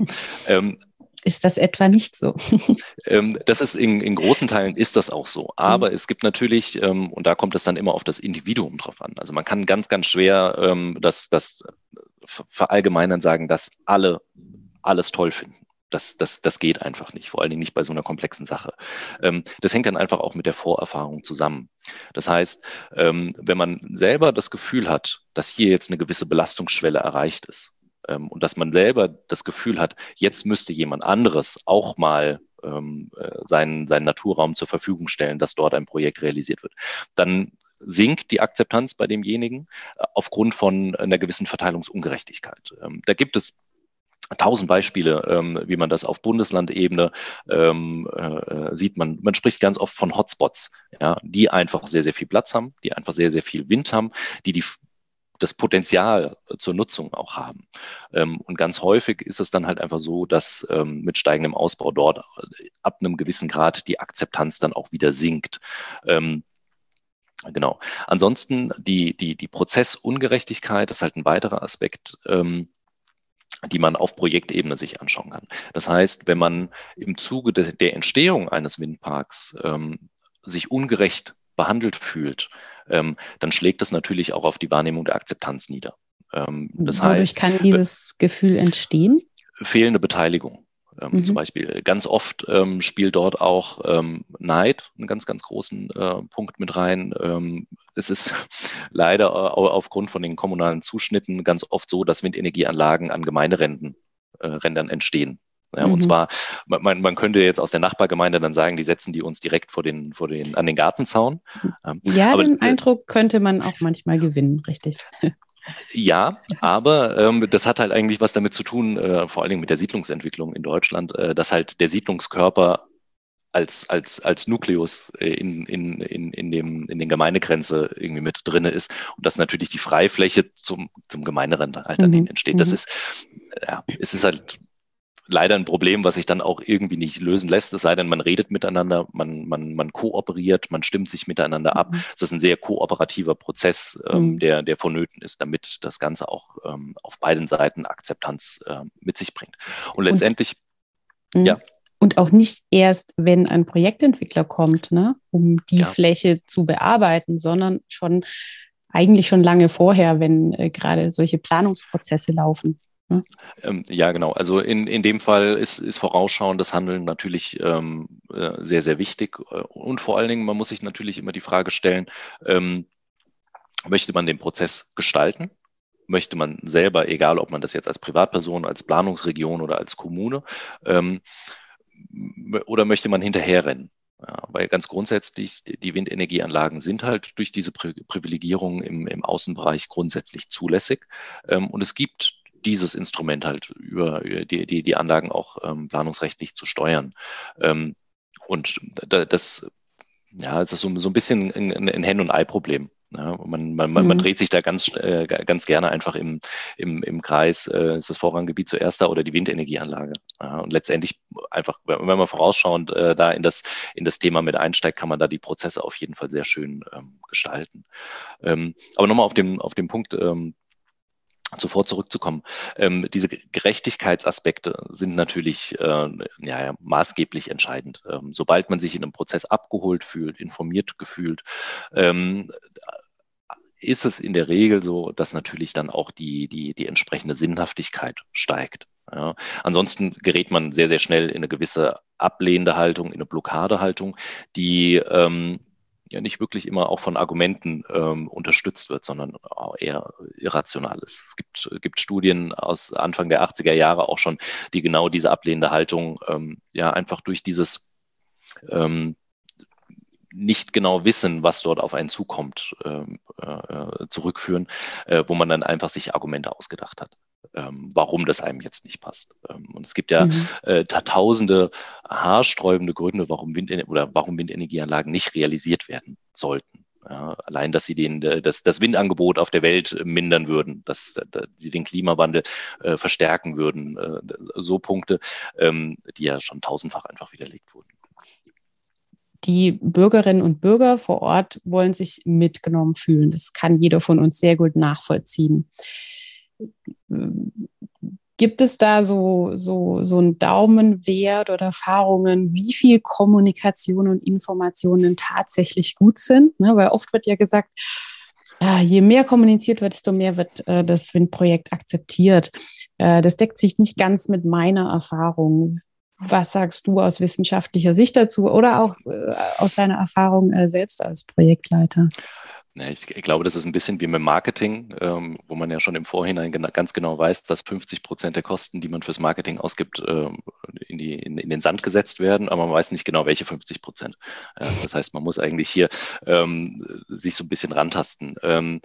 Speaker 1: ähm, ist das etwa nicht so?
Speaker 2: ähm, das ist in, in, großen Teilen ist das auch so. Aber mhm. es gibt natürlich, ähm, und da kommt es dann immer auf das Individuum drauf an. Also man kann ganz, ganz schwer ähm, das, das verallgemeinern sagen, dass alle alles toll finden. Das, das, das geht einfach nicht, vor allen Dingen nicht bei so einer komplexen Sache. Ähm, das hängt dann einfach auch mit der Vorerfahrung zusammen. Das heißt, ähm, wenn man selber das Gefühl hat, dass hier jetzt eine gewisse Belastungsschwelle erreicht ist ähm, und dass man selber das Gefühl hat, jetzt müsste jemand anderes auch mal äh, seinen, seinen Naturraum zur Verfügung stellen, dass dort ein Projekt realisiert wird, dann sinkt die Akzeptanz bei demjenigen äh, aufgrund von einer gewissen Verteilungsungerechtigkeit. Da gibt es tausend Beispiele, ähm, wie man das auf Bundeslandebene ähm, äh, sieht. Man, man spricht ganz oft von Hotspots, ja, die einfach sehr, sehr viel Platz haben, die einfach sehr, sehr viel Wind haben, die die das Potenzial zur Nutzung auch haben. Ähm, und ganz häufig ist es dann halt einfach so, dass ähm, mit steigendem Ausbau dort ab einem gewissen Grad die Akzeptanz dann auch wieder sinkt. Ähm, genau. Ansonsten die, die, die Prozessungerechtigkeit ist halt ein weiterer Aspekt. Ähm, die man auf Projektebene sich anschauen kann. Das heißt, wenn man im Zuge de, der Entstehung eines Windparks ähm, sich ungerecht behandelt fühlt, ähm, dann schlägt das natürlich auch auf die Wahrnehmung der Akzeptanz nieder.
Speaker 1: Ähm, das Wodurch heißt, kann dieses Gefühl entstehen?
Speaker 2: Fehlende Beteiligung. Ähm, mhm. Zum Beispiel ganz oft ähm, spielt dort auch ähm, Neid einen ganz, ganz großen äh, Punkt mit rein. Ähm, es ist leider äh, aufgrund von den kommunalen Zuschnitten ganz oft so, dass Windenergieanlagen an Gemeinderändern äh, entstehen. Ja, mhm. Und zwar, man, man könnte jetzt aus der Nachbargemeinde dann sagen, die setzen die uns direkt vor den, vor den, an den Gartenzaun.
Speaker 1: Ähm, ja, aber, den Eindruck könnte man auch manchmal gewinnen, richtig.
Speaker 2: Ja, aber ähm, das hat halt eigentlich was damit zu tun, äh, vor allen Dingen mit der Siedlungsentwicklung in Deutschland, äh, dass halt der Siedlungskörper als, als, als Nukleus äh, in, in, in, in, dem, in den Gemeindegrenze irgendwie mit drinne ist und dass natürlich die Freifläche zum, zum Gemeinderand halt dann mhm. entsteht. Das mhm. ist, ja, es ist halt leider ein Problem, was sich dann auch irgendwie nicht lösen lässt, es sei denn, man redet miteinander, man, man, man kooperiert, man stimmt sich miteinander ab. Mhm. Es ist ein sehr kooperativer Prozess, ähm, mhm. der, der vonnöten ist, damit das Ganze auch ähm, auf beiden Seiten Akzeptanz äh, mit sich bringt. Und letztendlich,
Speaker 1: Und, mhm. ja. Und auch nicht erst, wenn ein Projektentwickler kommt, ne, um die ja. Fläche zu bearbeiten, sondern schon eigentlich schon lange vorher, wenn äh, gerade solche Planungsprozesse laufen.
Speaker 2: Hm? Ähm, ja, genau. Also in, in dem Fall ist, ist vorausschauendes Handeln natürlich ähm, äh, sehr, sehr wichtig. Äh, und vor allen Dingen, man muss sich natürlich immer die Frage stellen, ähm, möchte man den Prozess gestalten? Möchte man selber, egal ob man das jetzt als Privatperson, als Planungsregion oder als Kommune, ähm, oder möchte man hinterherrennen? Ja, weil ganz grundsätzlich die Windenergieanlagen sind halt durch diese Privilegierung im, im Außenbereich grundsätzlich zulässig. Ähm, und es gibt dieses Instrument halt über die, die, die Anlagen auch ähm, planungsrechtlich zu steuern. Ähm, und das, ja, es ist so, so ein bisschen ein, ein Hen- und Ei-Problem. Ja, man, man, mhm. man dreht sich da ganz, äh, ganz gerne einfach im, im, im Kreis, äh, ist das Vorranggebiet zuerst da oder die Windenergieanlage. Ja, und letztendlich einfach, wenn man vorausschauend äh, da in das, in das Thema mit einsteigt, kann man da die Prozesse auf jeden Fall sehr schön ähm, gestalten. Ähm, aber nochmal auf dem, auf dem Punkt, ähm, zuvor zurückzukommen. Ähm, diese Gerechtigkeitsaspekte sind natürlich äh, ja, maßgeblich entscheidend. Ähm, sobald man sich in einem Prozess abgeholt fühlt, informiert gefühlt, ähm, ist es in der Regel so, dass natürlich dann auch die, die, die entsprechende Sinnhaftigkeit steigt. Ja. Ansonsten gerät man sehr, sehr schnell in eine gewisse ablehnende Haltung, in eine Blockadehaltung, die ähm, ja nicht wirklich immer auch von Argumenten ähm, unterstützt wird, sondern eher irrational ist. Es gibt, gibt Studien aus Anfang der 80er Jahre auch schon, die genau diese ablehnende Haltung ähm, ja einfach durch dieses ähm, nicht genau wissen, was dort auf einen zukommt, ähm, äh, zurückführen, äh, wo man dann einfach sich Argumente ausgedacht hat ähm, warum das einem jetzt nicht passt. Ähm, und es gibt ja mhm. äh, tausende haarsträubende Gründe, warum Wind oder warum Windenergieanlagen nicht realisiert werden sollten. Ja, allein, dass sie den, das, das Windangebot auf der Welt mindern würden, dass, dass sie den Klimawandel äh, verstärken würden, äh, so Punkte, ähm, die ja schon tausendfach einfach widerlegt wurden.
Speaker 1: Die Bürgerinnen und Bürger vor Ort wollen sich mitgenommen fühlen. Das kann jeder von uns sehr gut nachvollziehen. Gibt es da so, so, so einen Daumenwert oder Erfahrungen, wie viel Kommunikation und Informationen tatsächlich gut sind? Ne? Weil oft wird ja gesagt, je mehr kommuniziert wird, desto mehr wird äh, das WIN-Projekt akzeptiert. Äh, das deckt sich nicht ganz mit meiner Erfahrung. Was sagst du aus wissenschaftlicher Sicht dazu oder auch äh, aus deiner Erfahrung äh, selbst als Projektleiter?
Speaker 2: Ich, glaube, das ist ein bisschen wie mit Marketing, ähm, wo man ja schon im Vorhinein ganz genau weiß, dass 50 Prozent der Kosten, die man fürs Marketing ausgibt, ähm, in, die, in, in, den Sand gesetzt werden, aber man weiß nicht genau, welche 50 Prozent. Das heißt, man muss eigentlich hier ähm, sich so ein bisschen rantasten. Ähm,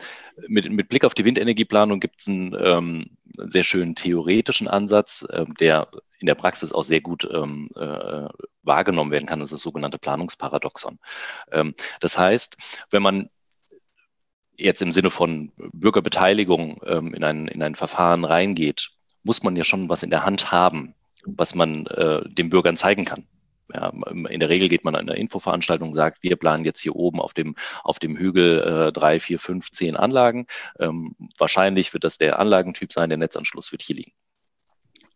Speaker 2: mit, mit, Blick auf die Windenergieplanung gibt es einen ähm, sehr schönen theoretischen Ansatz, äh, der in der Praxis auch sehr gut ähm, äh, wahrgenommen werden kann. Das ist das sogenannte Planungsparadoxon. das heißt, wenn man jetzt im Sinne von Bürgerbeteiligung ähm, in, ein, in ein Verfahren reingeht, muss man ja schon was in der Hand haben, was man äh, den Bürgern zeigen kann. Ja, in der Regel geht man an einer Infoveranstaltung und sagt, wir planen jetzt hier oben auf dem, auf dem Hügel äh, drei, vier, fünf, zehn Anlagen. Ähm, wahrscheinlich wird das der Anlagentyp sein, der Netzanschluss wird hier liegen.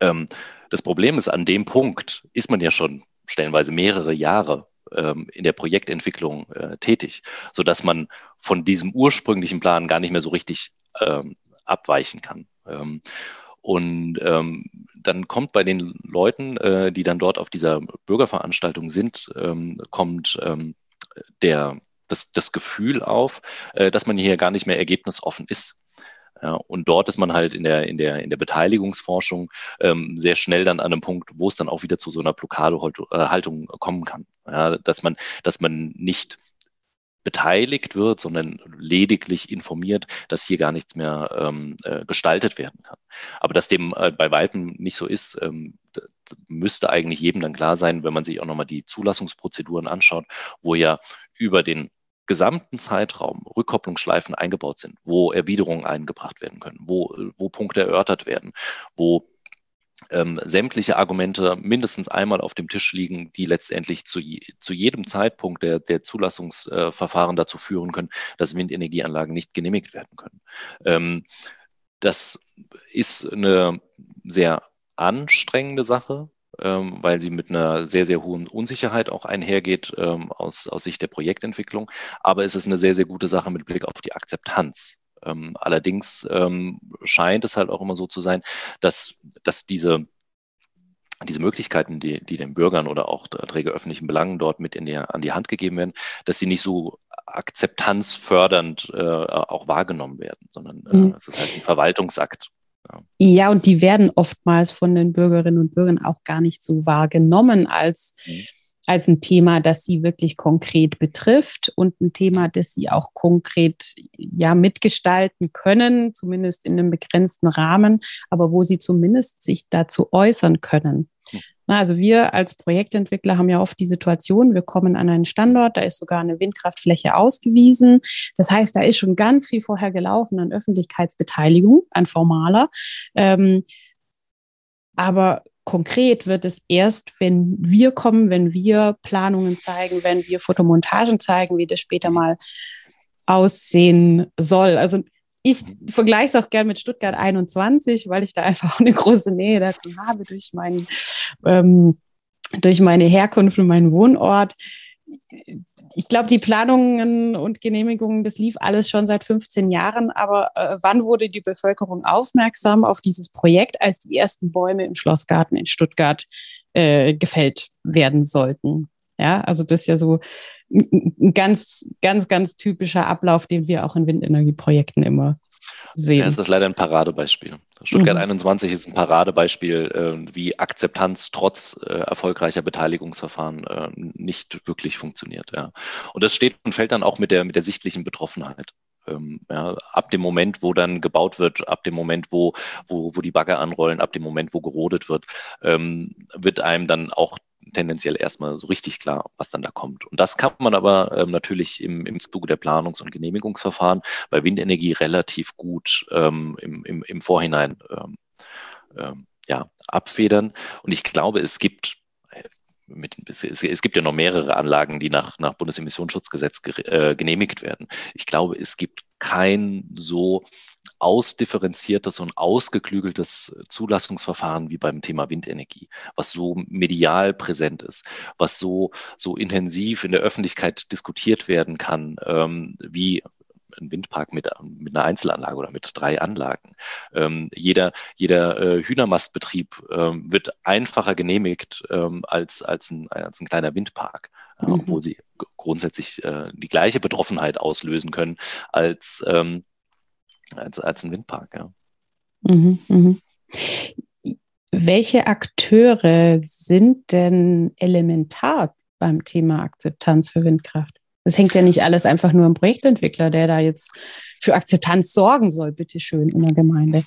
Speaker 2: Ähm, das Problem ist, an dem Punkt ist man ja schon stellenweise mehrere Jahre ähm, in der Projektentwicklung äh, tätig, sodass man von diesem ursprünglichen Plan gar nicht mehr so richtig ähm, abweichen kann. Ähm, und ähm, dann kommt bei den Leuten, äh, die dann dort auf dieser Bürgerveranstaltung sind, ähm, kommt ähm, der, das, das Gefühl auf, äh, dass man hier gar nicht mehr ergebnisoffen ist. Ja, und dort ist man halt in der, in der, in der Beteiligungsforschung ähm, sehr schnell dann an einem Punkt, wo es dann auch wieder zu so einer Blockadehaltung kommen kann. Ja, dass man, dass man nicht beteiligt wird, sondern lediglich informiert, dass hier gar nichts mehr ähm, äh, gestaltet werden kann. Aber dass dem äh, bei weitem nicht so ist, ähm, müsste eigentlich jedem dann klar sein, wenn man sich auch nochmal die Zulassungsprozeduren anschaut, wo ja über den gesamten Zeitraum Rückkopplungsschleifen eingebaut sind, wo Erwiderungen eingebracht werden können, wo, wo Punkte erörtert werden, wo ähm, sämtliche Argumente mindestens einmal auf dem Tisch liegen, die letztendlich zu, zu jedem Zeitpunkt der, der Zulassungsverfahren dazu führen können, dass Windenergieanlagen nicht genehmigt werden können. Ähm, das ist eine sehr anstrengende Sache, ähm, weil sie mit einer sehr, sehr hohen Unsicherheit auch einhergeht ähm, aus, aus Sicht der Projektentwicklung. Aber es ist eine sehr, sehr gute Sache mit Blick auf die Akzeptanz. Ähm, allerdings ähm, scheint es halt auch immer so zu sein, dass, dass diese diese Möglichkeiten, die, die den Bürgern oder auch Träger öffentlichen Belangen dort mit in die, an die Hand gegeben werden, dass sie nicht so akzeptanzfördernd äh, auch wahrgenommen werden, sondern äh, mhm. es ist halt ein Verwaltungsakt.
Speaker 1: Ja. und die werden oftmals von den Bürgerinnen und Bürgern auch gar nicht so wahrgenommen als, mhm. als ein Thema, das sie wirklich konkret betrifft und ein Thema, das sie auch konkret ja mitgestalten können, zumindest in einem begrenzten Rahmen, aber wo sie zumindest sich dazu äußern können. Also wir als Projektentwickler haben ja oft die Situation, wir kommen an einen Standort, da ist sogar eine Windkraftfläche ausgewiesen. Das heißt, da ist schon ganz viel vorher gelaufen an Öffentlichkeitsbeteiligung, an formaler. Ähm, aber konkret wird es erst, wenn wir kommen, wenn wir Planungen zeigen, wenn wir Fotomontagen zeigen, wie das später mal aussehen soll. Also ich vergleiche es auch gern mit Stuttgart 21, weil ich da einfach eine große Nähe dazu habe durch, mein, ähm, durch meine Herkunft und meinen Wohnort. Ich glaube, die Planungen und Genehmigungen, das lief alles schon seit 15 Jahren. Aber äh, wann wurde die Bevölkerung aufmerksam auf dieses Projekt, als die ersten Bäume im Schlossgarten in Stuttgart äh, gefällt werden sollten? Ja, also das ist ja so ein ganz, ganz, ganz typischer Ablauf, den wir auch in Windenergieprojekten immer sehen. Ja,
Speaker 2: es ist leider ein Paradebeispiel. Stuttgart mhm. 21 ist ein Paradebeispiel, äh, wie Akzeptanz trotz äh, erfolgreicher Beteiligungsverfahren äh, nicht wirklich funktioniert. Ja. Und das steht und fällt dann auch mit der, mit der sichtlichen Betroffenheit. Ähm, ja, ab dem Moment, wo dann gebaut wird, ab dem Moment, wo, wo, wo die Bagger anrollen, ab dem Moment, wo gerodet wird, ähm, wird einem dann auch tendenziell erstmal so richtig klar, was dann da kommt. Und das kann man aber ähm, natürlich im, im Zuge der Planungs- und Genehmigungsverfahren bei Windenergie relativ gut ähm, im, im, im Vorhinein ähm, ähm ja, abfedern. Und ich glaube, es gibt äh, mit, es, es, gibt ja noch mehrere Anlagen, die nach, nach Bundesemissionsschutzgesetz ge, äh, genehmigt werden. Ich glaube, es gibt kein so ausdifferenziertes und ausgeklügeltes Zulassungsverfahren wie beim Thema Windenergie, was so medial präsent ist, was so, so intensiv in der Öffentlichkeit diskutiert werden kann, ähm, wie ein Windpark mit, mit einer Einzelanlage oder mit drei Anlagen. Ähm, jeder jeder äh, Hühnermastbetrieb ähm, wird einfacher genehmigt ähm, als, als, ein, als ein kleiner Windpark, äh, mhm. obwohl sie grundsätzlich äh, die gleiche Betroffenheit auslösen können als, ähm, als, als ein Windpark. Ja.
Speaker 1: Mhm, mh. Welche Akteure sind denn elementar beim Thema Akzeptanz für Windkraft? Das hängt ja nicht alles einfach nur am Projektentwickler, der da jetzt für Akzeptanz sorgen soll, bitteschön, in der Gemeinde.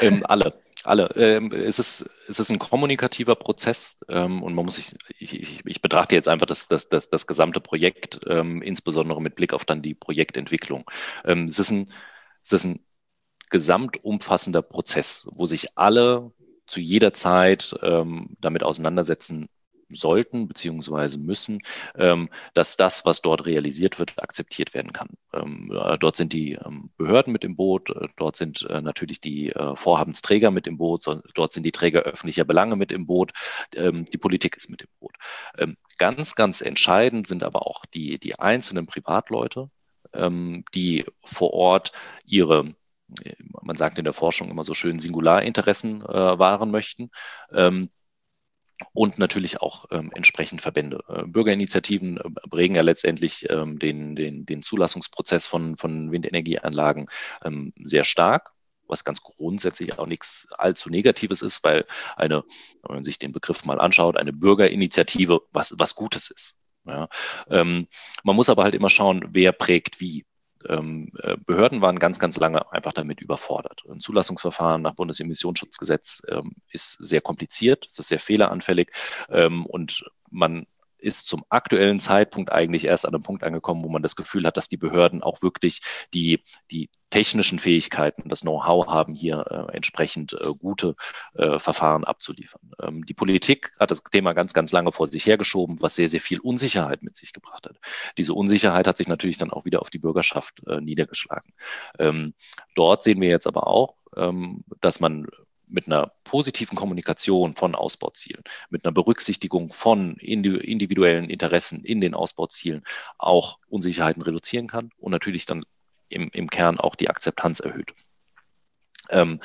Speaker 2: Ähm, alle. Alle. Ähm, es, ist, es ist ein kommunikativer Prozess ähm, und man muss sich, ich, ich, ich, betrachte jetzt einfach das, das, das, das gesamte Projekt, ähm, insbesondere mit Blick auf dann die Projektentwicklung. Es, ist ein, ist ein gesamtumfassender Prozess, wo sich alle zu jeder Zeit ähm, damit auseinandersetzen sollten beziehungsweise müssen, ähm, dass das, was dort realisiert wird, akzeptiert werden kann. Ähm, äh, dort sind die ähm, Behörden mit im Boot, äh, dort sind äh, natürlich die äh, Vorhabensträger mit im Boot, so, dort sind die Träger öffentlicher Belange mit im Boot, ähm, die Politik ist mit im Boot. Ähm, ganz, ganz entscheidend sind aber auch die, die einzelnen Privatleute, die vor Ort ihre man sagt in der Forschung immer so schön, Singularinteressen äh, wahren möchten. Ähm, und natürlich auch ähm, entsprechend Verbände. Äh, Bürgerinitiativen äh, prägen ja letztendlich ähm, den, den, den Zulassungsprozess von, von Windenergieanlagen ähm, sehr stark, was ganz grundsätzlich auch nichts allzu Negatives ist, weil eine, wenn man sich den Begriff mal anschaut, eine Bürgerinitiative was, was Gutes ist. Ja. Ähm, man muss aber halt immer schauen, wer prägt wie ähm, äh, Behörden waren ganz, ganz lange einfach damit überfordert. Ein Zulassungsverfahren nach Bundesemissionsschutzgesetz ähm, ist sehr kompliziert, es ist sehr fehleranfällig ähm, und man ist zum aktuellen Zeitpunkt eigentlich erst an einem Punkt angekommen, wo man das Gefühl hat, dass die Behörden auch wirklich die, die technischen Fähigkeiten, das Know-how haben, hier äh, entsprechend äh, gute äh, Verfahren abzuliefern. Ähm, die Politik hat das Thema ganz, ganz lange vor sich hergeschoben, was sehr, sehr viel Unsicherheit mit sich gebracht hat. Diese Unsicherheit hat sich natürlich dann auch wieder auf die Bürgerschaft äh, niedergeschlagen. Ähm, dort sehen wir jetzt aber auch, ähm, dass man mit einer positiven Kommunikation von Ausbauzielen, mit einer Berücksichtigung von individuellen Interessen in den Ausbauzielen auch Unsicherheiten reduzieren kann und natürlich dann im, im Kern auch die Akzeptanz erhöht. Ähm,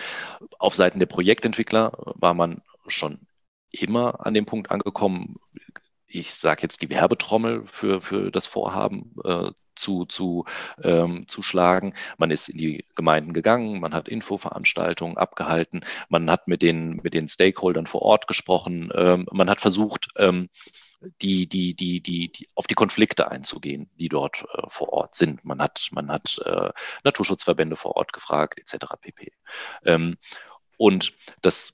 Speaker 2: auf Seiten der Projektentwickler war man schon immer an dem Punkt angekommen, ich sage jetzt die Werbetrommel für, für das Vorhaben äh, zu, zu, ähm, zu schlagen. Man ist in die Gemeinden gegangen, man hat Infoveranstaltungen abgehalten, man hat mit den, mit den Stakeholdern vor Ort gesprochen, ähm, man hat versucht, ähm, die, die, die, die, die, auf die Konflikte einzugehen, die dort äh, vor Ort sind. Man hat, man hat äh, Naturschutzverbände vor Ort gefragt, etc. pp. Ähm, und das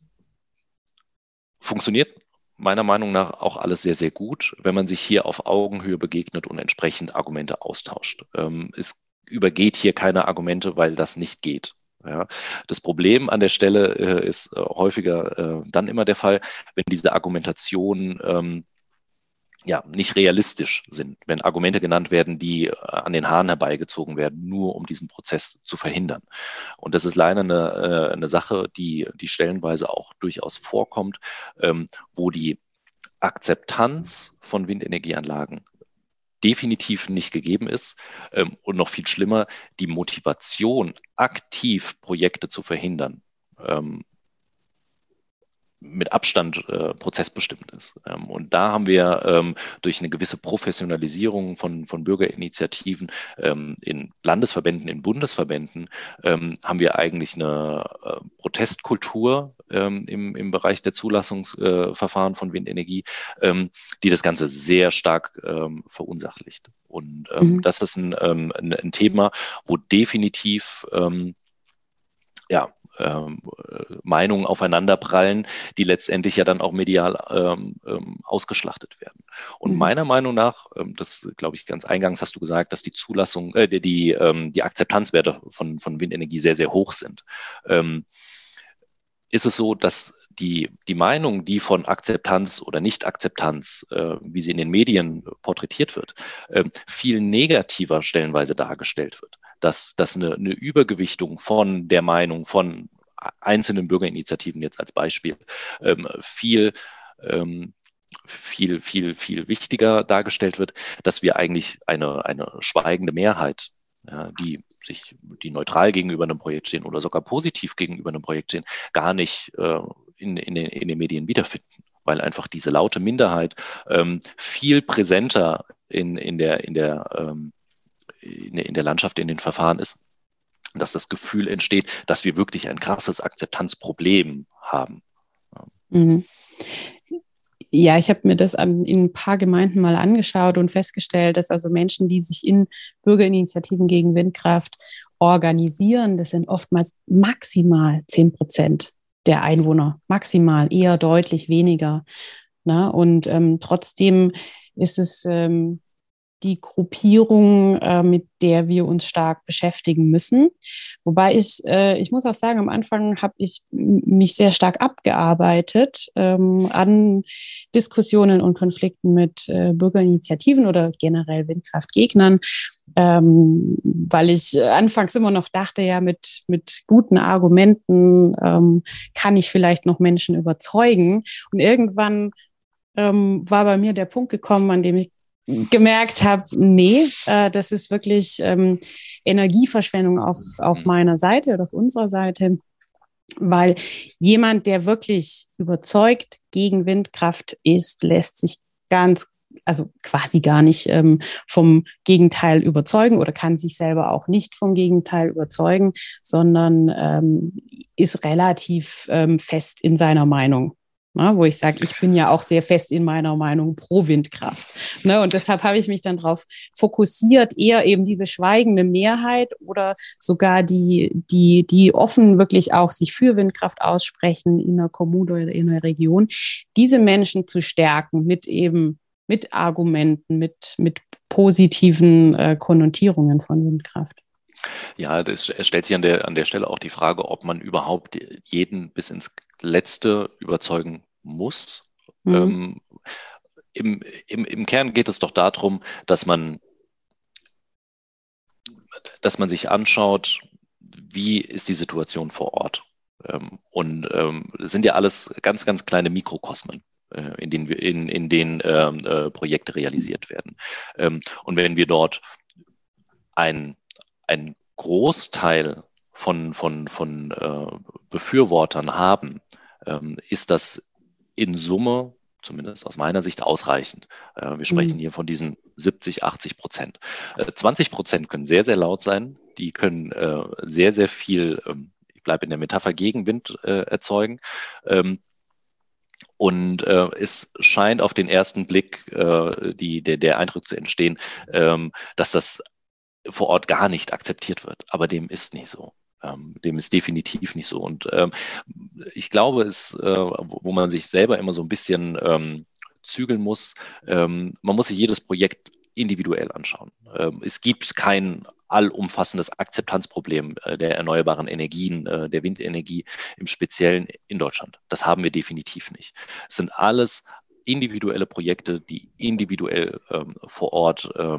Speaker 2: funktioniert meiner Meinung nach auch alles sehr, sehr gut, wenn man sich hier auf Augenhöhe begegnet und entsprechend Argumente austauscht. Ähm, es übergeht hier keine Argumente, weil das nicht geht. Ja, das Problem an der Stelle äh, ist äh, häufiger äh, dann immer der Fall, wenn diese Argumentation ähm, ja, nicht realistisch sind, wenn Argumente genannt werden, die äh, an den Haaren herbeigezogen werden, nur um diesen Prozess zu verhindern. Und das ist leider eine, äh, eine Sache, die, die stellenweise auch durchaus vorkommt, ähm, wo die Akzeptanz von Windenergieanlagen definitiv nicht gegeben ist ähm, und noch viel schlimmer, die Motivation, aktiv Projekte zu verhindern, ähm, mit Abstand äh, prozessbestimmt ist. Ähm, und da haben wir ähm, durch eine gewisse Professionalisierung von, von Bürgerinitiativen ähm, in Landesverbänden, in Bundesverbänden, ähm, haben wir eigentlich eine äh, Protestkultur ähm, im, im Bereich der Zulassungsverfahren äh, von Windenergie, ähm, die das Ganze sehr stark ähm, verunsachlicht. Und ähm, mhm. das ist ein, ähm, ein, ein, Thema, wo definitiv ähm, ja, ähm, Meinungen aufeinanderprallen, die letztendlich ja dann auch medial ähm, ähm, ausgeschlachtet werden. Und mhm. meiner Meinung nach, ähm, das glaube ich ganz eingangs hast du gesagt, dass die Zulassung, äh, die, die, ähm, die Akzeptanzwerte von, von Windenergie sehr, sehr hoch sind. Ähm, ist es so, dass die, die Meinung, die von Akzeptanz oder Nicht-Akzeptanz, äh, wie sie in den Medien porträtiert wird, äh, viel negativer stellenweise dargestellt wird dass, dass eine, eine Übergewichtung von der Meinung von einzelnen Bürgerinitiativen jetzt als Beispiel ähm, viel ähm, viel, viel, viel wichtiger dargestellt wird, dass wir eigentlich eine, eine schweigende Mehrheit ja, die sich, die neutral gegenüber einem Projekt stehen oder sogar positiv gegenüber einem Projekt stehen, gar nicht äh, in, in, den, in den Medien wiederfinden weil einfach diese laute Minderheit ähm, viel präsenter in, in, der, in, der, ähm, in, der Landschaft, in den Verfahren ist, dass das Gefühl entsteht, dass wir wirklich ein krasses Akzeptanzproblem haben.
Speaker 1: Mhm. Ja, ich habe mir das an, in ein paar Gemeinden mal angeschaut und festgestellt, dass also Menschen, die sich in Bürgerinitiativen gegen Windkraft organisieren, das sind oftmals maximal 10 Prozent der Einwohner, maximal, eher deutlich weniger. Na? Und ähm, trotzdem ist es ähm, die Gruppierung, äh, mit der wir uns stark beschäftigen müssen. Wobei ich, äh, ich muss auch sagen, am Anfang habe ich mich sehr stark abgearbeitet ähm, an Diskussionen und Konflikten mit äh, Bürgerinitiativen oder generell Windkraftgegnern, ähm, weil ich anfangs immer noch dachte, ja, mit, mit guten Argumenten ähm, kann ich vielleicht noch Menschen überzeugen. Und irgendwann ähm, war bei mir der Punkt gekommen, an dem ich gemerkt habe, nee, äh, das ist wirklich ähm, Energieverschwendung auf, auf mhm. meiner Seite oder auf unserer Seite, weil jemand, der wirklich überzeugt gegen Windkraft ist, lässt sich ganz, also quasi gar nicht ähm, vom Gegenteil überzeugen oder kann sich selber auch nicht vom Gegenteil überzeugen, sondern ähm, ist relativ ähm, fest in seiner Meinung. Ne, wo ich sage, ich bin ja auch sehr fest in meiner Meinung pro Windkraft. Ne, und deshalb habe ich mich dann darauf fokussiert, eher eben diese schweigende Mehrheit oder sogar die, die, die offen wirklich auch sich für Windkraft aussprechen in der Kommune oder in der Region, diese Menschen zu stärken mit eben mit Argumenten, mit, mit positiven äh, Konnotierungen von Windkraft.
Speaker 2: Ja, es stellt sich an der, an der Stelle auch die Frage, ob man überhaupt jeden bis ins Letzte überzeugen muss. Mhm. Ähm, im, im, Im Kern geht es doch darum, dass man, dass man sich anschaut, wie ist die Situation vor Ort. Ähm, und ähm, sind ja alles ganz, ganz kleine Mikrokosmen äh, in denen, wir, in, in denen ähm, äh, Projekte realisiert werden. Ähm, und wenn wir dort ein, ein Großteil von, von, von äh, Befürwortern haben, ähm, ist das in Summe, zumindest aus meiner Sicht, ausreichend. Äh, wir sprechen mhm. hier von diesen 70, 80 Prozent. Äh, 20 Prozent können sehr, sehr laut sein. Die können äh, sehr, sehr viel, ähm, ich bleibe in der Metapher, Gegenwind äh, erzeugen. Ähm, und äh, es scheint auf den ersten Blick äh, die, der, der Eindruck zu entstehen, ähm, dass das vor Ort gar nicht akzeptiert wird. Aber dem ist nicht so. Ähm, dem ist definitiv nicht so. Und ähm, ich glaube, es, äh, wo man sich selber immer so ein bisschen ähm, zügeln muss, ähm, man muss sich jedes Projekt individuell anschauen. Ähm, es gibt kein allumfassendes Akzeptanzproblem äh, der erneuerbaren Energien, äh, der Windenergie im Speziellen in Deutschland. Das haben wir definitiv nicht. Es sind alles individuelle Projekte, die individuell ähm, vor Ort äh,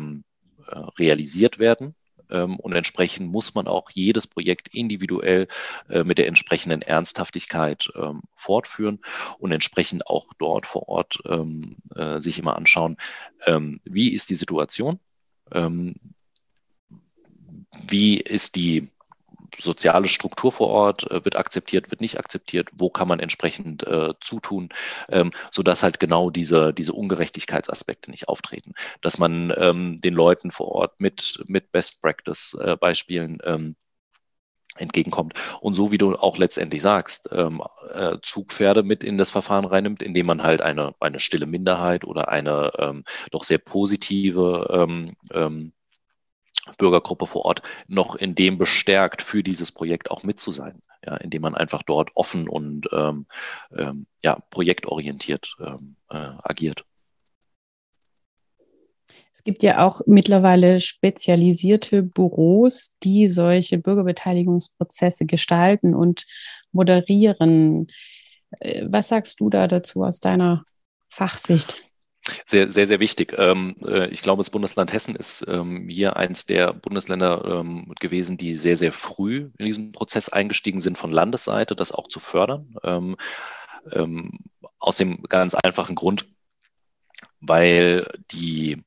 Speaker 2: realisiert werden. Ähm, und entsprechend muss man auch jedes Projekt individuell äh, mit der entsprechenden Ernsthaftigkeit ähm, fortführen und entsprechend auch dort vor Ort ähm, äh, sich immer anschauen, wie ist die Situation, wie ist die soziale Struktur vor Ort äh, wird akzeptiert, wird nicht akzeptiert, wo kann man entsprechend äh, zutun, ähm, sodass halt genau diese, diese Ungerechtigkeitsaspekte nicht auftreten. Dass man ähm, den Leuten vor Ort mit, mit Best Practice äh, ähm, entgegenkommt. Und so wie du auch letztendlich sagst, ähm, äh, Zugpferde mit in das Verfahren reinnimmt, indem man halt eine, eine stille Minderheit oder eine ähm, doch sehr positive ähm, ähm Bürgergruppe vor Ort noch in dem bestärkt, für dieses Projekt auch mit zu sein, ja, indem man einfach dort offen und ähm, ähm, ja, projektorientiert ähm, äh, agiert.
Speaker 1: Es gibt ja auch mittlerweile spezialisierte Büros, die solche Bürgerbeteiligungsprozesse gestalten und moderieren. Äh, was sagst du da dazu aus deiner Fachsicht?
Speaker 2: Sehr, sehr, sehr wichtig. Ähm, äh, ich glaube, das Bundesland Hessen ist ähm, hier eins der Bundesländer ähm, gewesen, die sehr, sehr früh in diesen Prozess eingestiegen sind, von Landesseite das auch zu fördern. Aus dem ganz einfachen Grund, weil die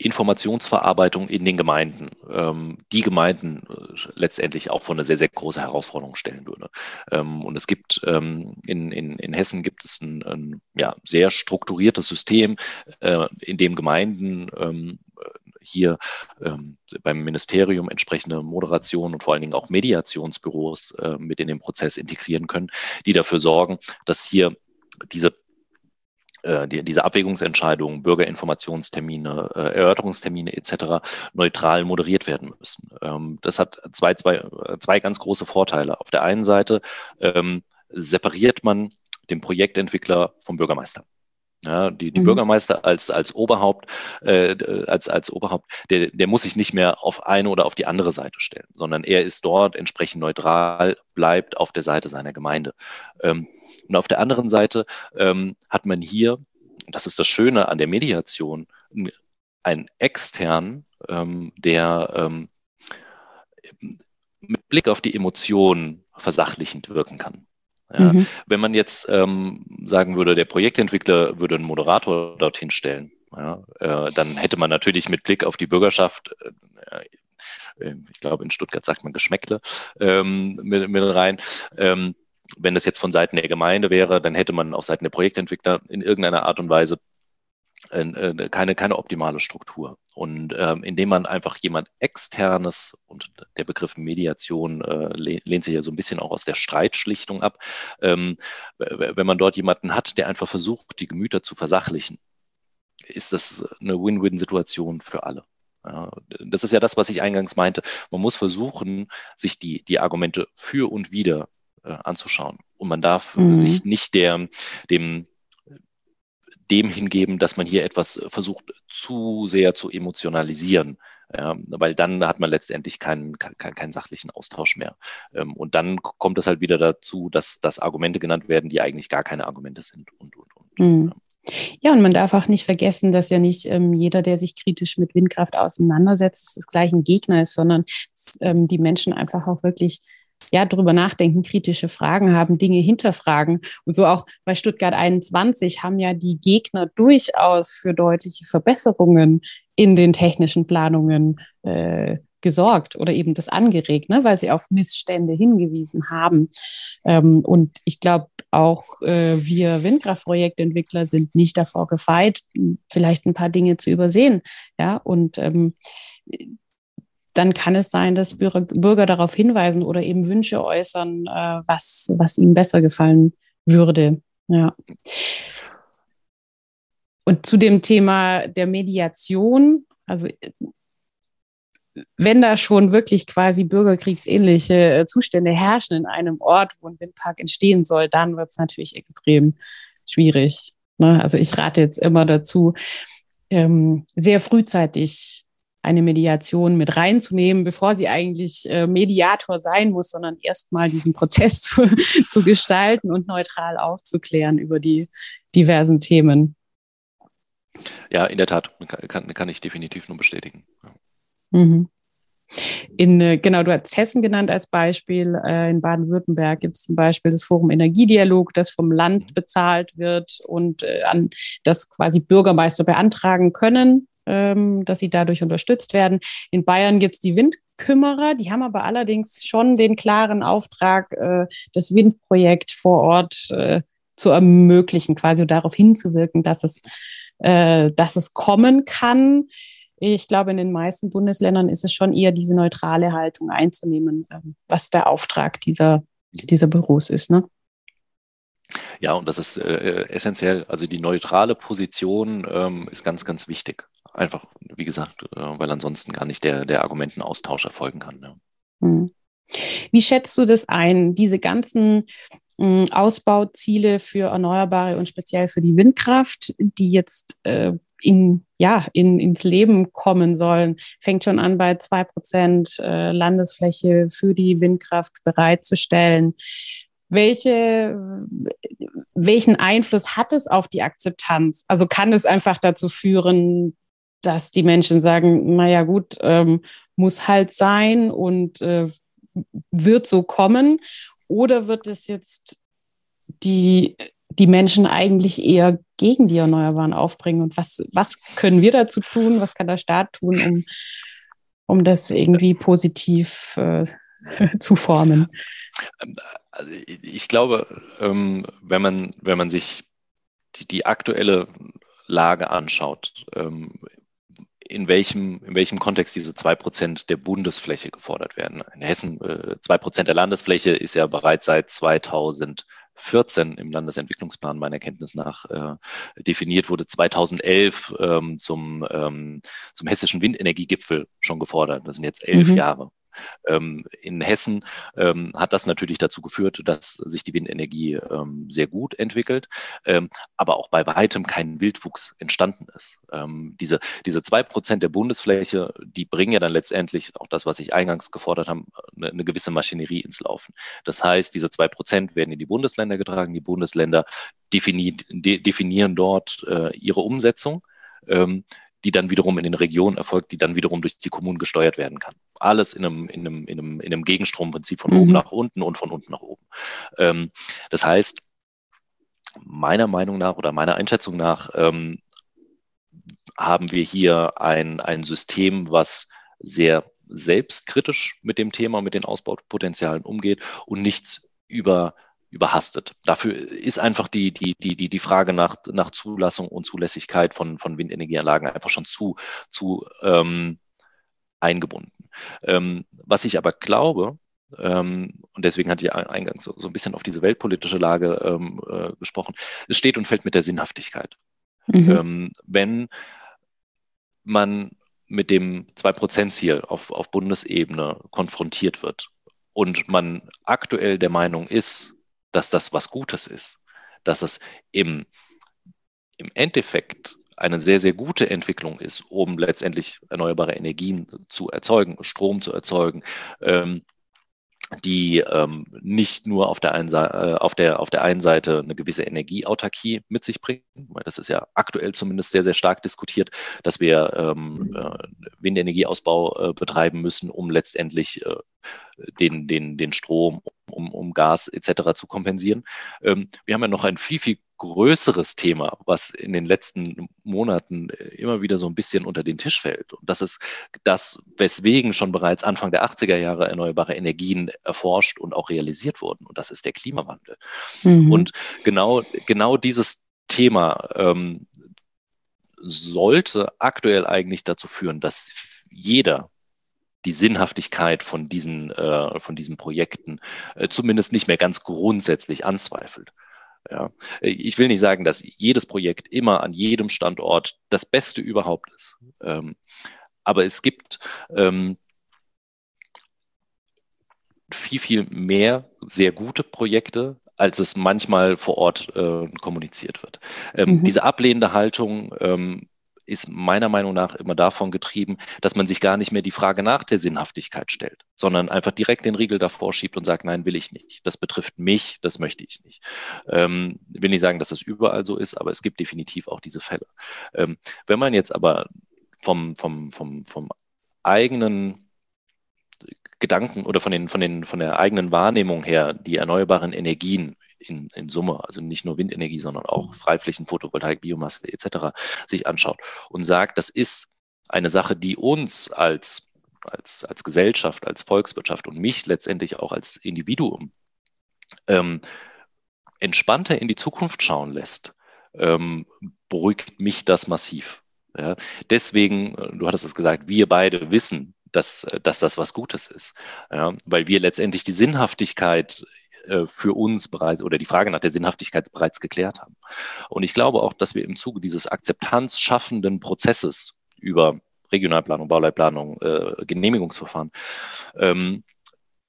Speaker 2: Informationsverarbeitung in den Gemeinden, ähm, die Gemeinden äh, letztendlich auch vor eine sehr, sehr große Herausforderung stellen würde. Ähm, und es gibt ähm, in, in, in Hessen gibt es ein, ein ja, sehr strukturiertes System, äh, in dem Gemeinden ähm, hier ähm, beim Ministerium entsprechende Moderation und vor allen Dingen auch Mediationsbüros äh, mit in den Prozess integrieren können, die dafür sorgen, dass hier diese die, diese Abwägungsentscheidungen, Bürgerinformationstermine, äh, Erörterungstermine etc. neutral moderiert werden müssen. Ähm, das hat zwei, zwei, zwei ganz große Vorteile. Auf der einen Seite ähm, separiert man den Projektentwickler vom Bürgermeister. Ja, die, die mhm. Bürgermeister als, als Oberhaupt, äh, als, als Oberhaupt, der, der muss sich nicht mehr auf eine oder auf die andere Seite stellen, sondern er ist dort entsprechend neutral, bleibt auf der Seite seiner Gemeinde. Ähm, und auf der anderen Seite ähm, hat man hier, das ist das Schöne an der Mediation, einen externen, ähm, der ähm, mit Blick auf die Emotionen versachlichend wirken kann. Ja, mhm. Wenn man jetzt ähm, sagen würde, der Projektentwickler würde einen Moderator dorthin stellen, ja, äh, dann hätte man natürlich mit Blick auf die Bürgerschaft, äh, äh ich glaube in Stuttgart sagt man Geschmäckle, ähm, mit, mit rein. Ähm, wenn das jetzt von Seiten der Gemeinde wäre, dann hätte man auf Seiten der Projektentwickler in irgendeiner Art und Weise keine, keine optimale Struktur. Und ähm, indem man einfach jemand externes, und der Begriff Mediation äh, lehnt sich ja so ein bisschen auch aus der Streitschlichtung ab, ähm, wenn man dort jemanden hat, der einfach versucht, die Gemüter zu versachlichen, ist das eine Win-Win-Situation für alle. Ja, das ist ja das, was ich eingangs meinte. Man muss versuchen, sich die, die Argumente für und wider äh, anzuschauen. Und man darf mhm. sich nicht der, dem, dem hingeben, dass man hier etwas versucht zu sehr zu emotionalisieren. Ja, weil dann hat man letztendlich keinen, keinen, keinen sachlichen Austausch mehr. Ähm, und dann kommt es halt wieder dazu, dass, dass Argumente genannt werden, die eigentlich gar keine Argumente sind und, und, und.
Speaker 1: Mhm. Ja, und man darf auch nicht vergessen, dass ja nicht ähm, jeder, der sich kritisch mit Windkraft auseinandersetzt, das gleich ein Gegner ist, sondern dass, ähm, die Menschen einfach auch wirklich ja, drüber nachdenken, kritische Fragen haben, Dinge hinterfragen. Und so auch bei Stuttgart 21 haben ja die Gegner durchaus für deutliche Verbesserungen in den technischen Planungen äh, gesorgt oder eben das angeregt, ne, weil sie auf Missstände hingewiesen haben. Ähm, und ich glaube, auch äh, wir Windkraftprojektentwickler sind nicht davor gefeit, vielleicht ein paar Dinge zu übersehen. Ja, und ähm, dann kann es sein, dass Bürger, Bürger darauf hinweisen oder eben Wünsche äußern, äh, was, was ihnen besser gefallen würde. Ja. Und zu dem Thema der Mediation, also wenn da schon wirklich quasi bürgerkriegsähnliche äh, Zustände herrschen in einem Ort, wo ein Windpark entstehen soll, dann wird es natürlich extrem schwierig. Ne? Also ich rate jetzt immer dazu, ähm, sehr frühzeitig eine Mediation mit reinzunehmen, bevor sie eigentlich äh, Mediator sein muss, sondern erstmal diesen Prozess zu, zu gestalten und neutral aufzuklären über die diversen Themen.
Speaker 2: Ja, in der Tat, kann, kann ich definitiv nur bestätigen.
Speaker 1: Mhm. In, äh, genau, du hast Hessen genannt als Beispiel. Äh, in Baden-Württemberg gibt es zum Beispiel das Forum Energiedialog, das vom Land mhm. bezahlt wird und äh, an das quasi Bürgermeister beantragen können, ähm, dass sie dadurch unterstützt werden. In Bayern gibt es die Windkümmerer, die haben aber allerdings schon den klaren Auftrag, äh, das Windprojekt vor Ort äh, zu ermöglichen, quasi darauf hinzuwirken, dass es, äh, dass es kommen kann. Ich glaube, in den meisten Bundesländern ist es schon eher diese neutrale Haltung einzunehmen, ähm, was der Auftrag dieser, dieser Büros ist. Ne?
Speaker 2: Ja, und das ist äh, essentiell. Also die neutrale Position ähm, ist ganz, ganz wichtig. Einfach, wie gesagt, äh, weil ansonsten gar nicht der, der Argumentenaustausch erfolgen kann. Ja. Hm.
Speaker 1: Wie schätzt du das ein, diese ganzen hm, Ausbauziele für Erneuerbare und speziell für die Windkraft, die jetzt äh, in, ja, in, ins Leben kommen sollen? Fängt schon an bei zwei Prozent äh, Landesfläche für die Windkraft bereitzustellen welche, welchen Einfluss hat es auf die Akzeptanz? Also kann es einfach dazu führen, dass die Menschen sagen, naja gut, ähm, muss halt sein und äh, wird so kommen? Oder wird es jetzt die die Menschen eigentlich eher gegen die Erneuerbaren aufbringen. Und was, was können wir dazu tun? Was kann der Staat tun, um, um das irgendwie positiv äh, zu formen?
Speaker 2: Also ich glaube, ähm, wenn man, wenn man sich die, die aktuelle Lage anschaut, ähm, in welchem, in welchem Kontext diese zwei Prozent der Bundesfläche gefordert werden. In Hessen, äh, zwei Prozent der Landesfläche ist ja bereits seit 2014 im Landesentwicklungsplan meiner Kenntnis nach äh, definiert, wurde 2011 ähm, zum, ähm, zum hessischen Windenergiegipfel schon gefordert. Das sind jetzt elf mhm. Jahre. Ähm, in Hessen ähm, hat das natürlich dazu geführt, dass sich die Windenergie ähm, sehr gut entwickelt, aber auch bei weitem kein Wildwuchs entstanden ist. Diese, diese zwei Prozent der Bundesfläche, die bringen ja dann letztendlich auch das, was ich eingangs gefordert habe, eine, eine gewisse Maschinerie ins Laufen. Das heißt, diese zwei Prozent werden in die Bundesländer getragen. Die Bundesländer defini de definieren dort äh, ihre Umsetzung. Die dann wiederum in den Regionen erfolgt, die dann wiederum durch die Kommunen gesteuert werden kann. Alles in einem, in einem, in einem, in einem Gegenstromprinzip von mhm. oben nach unten und von unten nach oben. Ähm, das heißt, meiner Meinung nach oder meiner Einschätzung nach ähm, haben wir hier ein, ein System, was sehr selbstkritisch mit dem Thema, mit den Ausbaupotenzialen umgeht und nichts über überhastet. Dafür ist einfach die, die, die, die, die Frage nach, nach Zulassung und Zulässigkeit von, von Windenergieanlagen einfach schon zu, zu ähm, eingebunden. Ähm, was ich aber glaube, ähm, und deswegen hatte ich eingangs so, so ein bisschen auf diese weltpolitische Lage ähm, äh, gesprochen, es steht und fällt mit der Sinnhaftigkeit. Mhm. Ähm, wenn man mit dem 2%-Ziel auf, auf Bundesebene konfrontiert wird und man aktuell der Meinung ist, dass das was Gutes ist, dass es im, im Endeffekt eine sehr, sehr gute Entwicklung ist, um letztendlich erneuerbare Energien zu erzeugen, Strom zu erzeugen, ähm, die ähm, nicht nur auf der, einen, äh, auf, der, auf der einen Seite eine gewisse Energieautarkie mit sich bringen, weil das ist ja aktuell zumindest sehr, sehr stark diskutiert, dass wir ähm, äh, Windenergieausbau äh, betreiben müssen, um letztendlich äh, den, den, den Strom, um, um Gas etc. zu kompensieren. Ähm, wir haben ja noch ein viel, viel größeres Thema, was in den letzten Monaten immer wieder so ein bisschen unter den Tisch fällt. Und das ist das, weswegen schon bereits Anfang der 80er Jahre erneuerbare Energien erforscht und auch realisiert wurden. Und das ist der Klimawandel. Mhm. Und genau, genau dieses Thema ähm, sollte aktuell eigentlich dazu führen, dass jeder die Sinnhaftigkeit von diesen, äh, von diesen Projekten äh, zumindest nicht mehr ganz grundsätzlich anzweifelt. Ja, ich will nicht sagen, dass jedes Projekt immer an jedem Standort das Beste überhaupt ist. Ähm, aber es gibt ähm, viel, viel mehr sehr gute Projekte, als es manchmal vor Ort äh, kommuniziert wird. Ähm, mhm. Diese ablehnende Haltung ähm, ist meiner Meinung nach immer davon getrieben, dass man sich gar nicht mehr die Frage nach der Sinnhaftigkeit stellt, sondern einfach direkt den Riegel davor schiebt und sagt, nein, will ich nicht. Das betrifft mich, das möchte ich nicht. Ähm, will nicht sagen, dass das überall so ist, aber es gibt definitiv auch diese Fälle. Ähm, wenn man jetzt aber vom, vom, vom, vom eigenen Gedanken oder von, den, von, den, von der eigenen Wahrnehmung her die erneuerbaren Energien in, in Summe, also nicht nur Windenergie, sondern auch mhm. Freiflächen, Photovoltaik, Biomasse etc. sich anschaut und sagt, das ist eine Sache, die uns als, als, als Gesellschaft, als Volkswirtschaft und mich letztendlich auch als Individuum ähm, entspannter in die Zukunft schauen lässt, ähm, beruhigt mich das massiv. Ja, deswegen, äh, du hattest es gesagt, wir beide wissen, dass, dass das was Gutes ist. Ja, weil wir letztendlich die Sinnhaftigkeit äh, für uns bereits oder die Frage nach der Sinnhaftigkeit bereits geklärt haben. Und ich glaube auch, dass wir im Zuge dieses Akzeptanz schaffenden Prozesses über Regionalplanung, Bauleitplanung, äh, Genehmigungsverfahren ähm,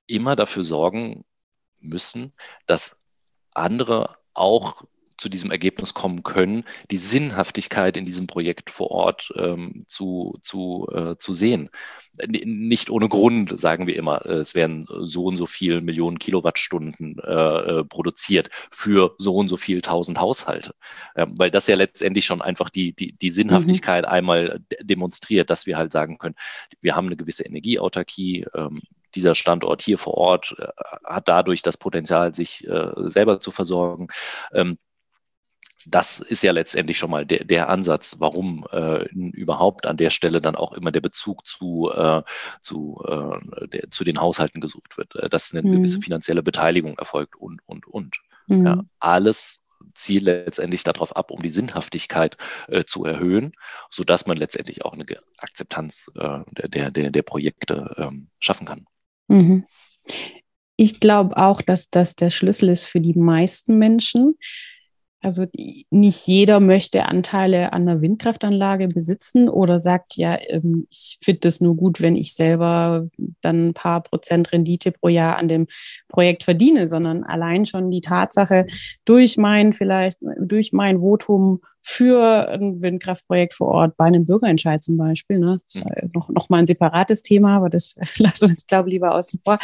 Speaker 2: immer dafür sorgen müssen, dass andere auch zu diesem Ergebnis kommen können, die Sinnhaftigkeit in diesem Projekt vor Ort ähm, zu, zu, äh, zu sehen. Nicht ohne Grund sagen wir immer, es werden so und so viel Millionen Kilowattstunden äh, äh produziert für so und so viel tausend Haushalte, ähm, weil das ja letztendlich schon einfach die, die, die Sinnhaftigkeit mhm. einmal demonstriert, dass wir halt sagen können, wir haben eine gewisse Energieautarkie, ähm, dieser Standort hier vor Ort äh, hat dadurch das Potenzial, sich äh, selber zu versorgen. Ähm, das ist ja letztendlich schon mal der, der Ansatz, warum äh, überhaupt an der Stelle dann auch immer der Bezug zu, äh, zu, äh, der, zu den Haushalten gesucht wird, äh, dass eine mhm. gewisse finanzielle Beteiligung erfolgt und, und, und. Mhm. Ja, alles zielt letztendlich darauf ab, um die Sinnhaftigkeit äh, zu erhöhen, sodass man letztendlich auch eine Akzeptanz äh, der, der, der Projekte ähm, schaffen kann.
Speaker 1: Mhm. Ich glaube auch, dass das der Schlüssel ist für die meisten Menschen. Also nicht jeder möchte Anteile an einer Windkraftanlage besitzen oder sagt, ja, ähm, ich finde es nur gut, wenn ich selber dann ein paar Prozent Rendite pro Jahr an dem Projekt verdiene, sondern allein schon die Tatsache durch mein vielleicht, durch mein Votum für ein Windkraftprojekt vor Ort bei einem Bürgerentscheid zum Beispiel. Ne? Das ist mhm. noch, noch mal ein separates Thema, aber das lassen wir uns, glaube ich, lieber außen vor.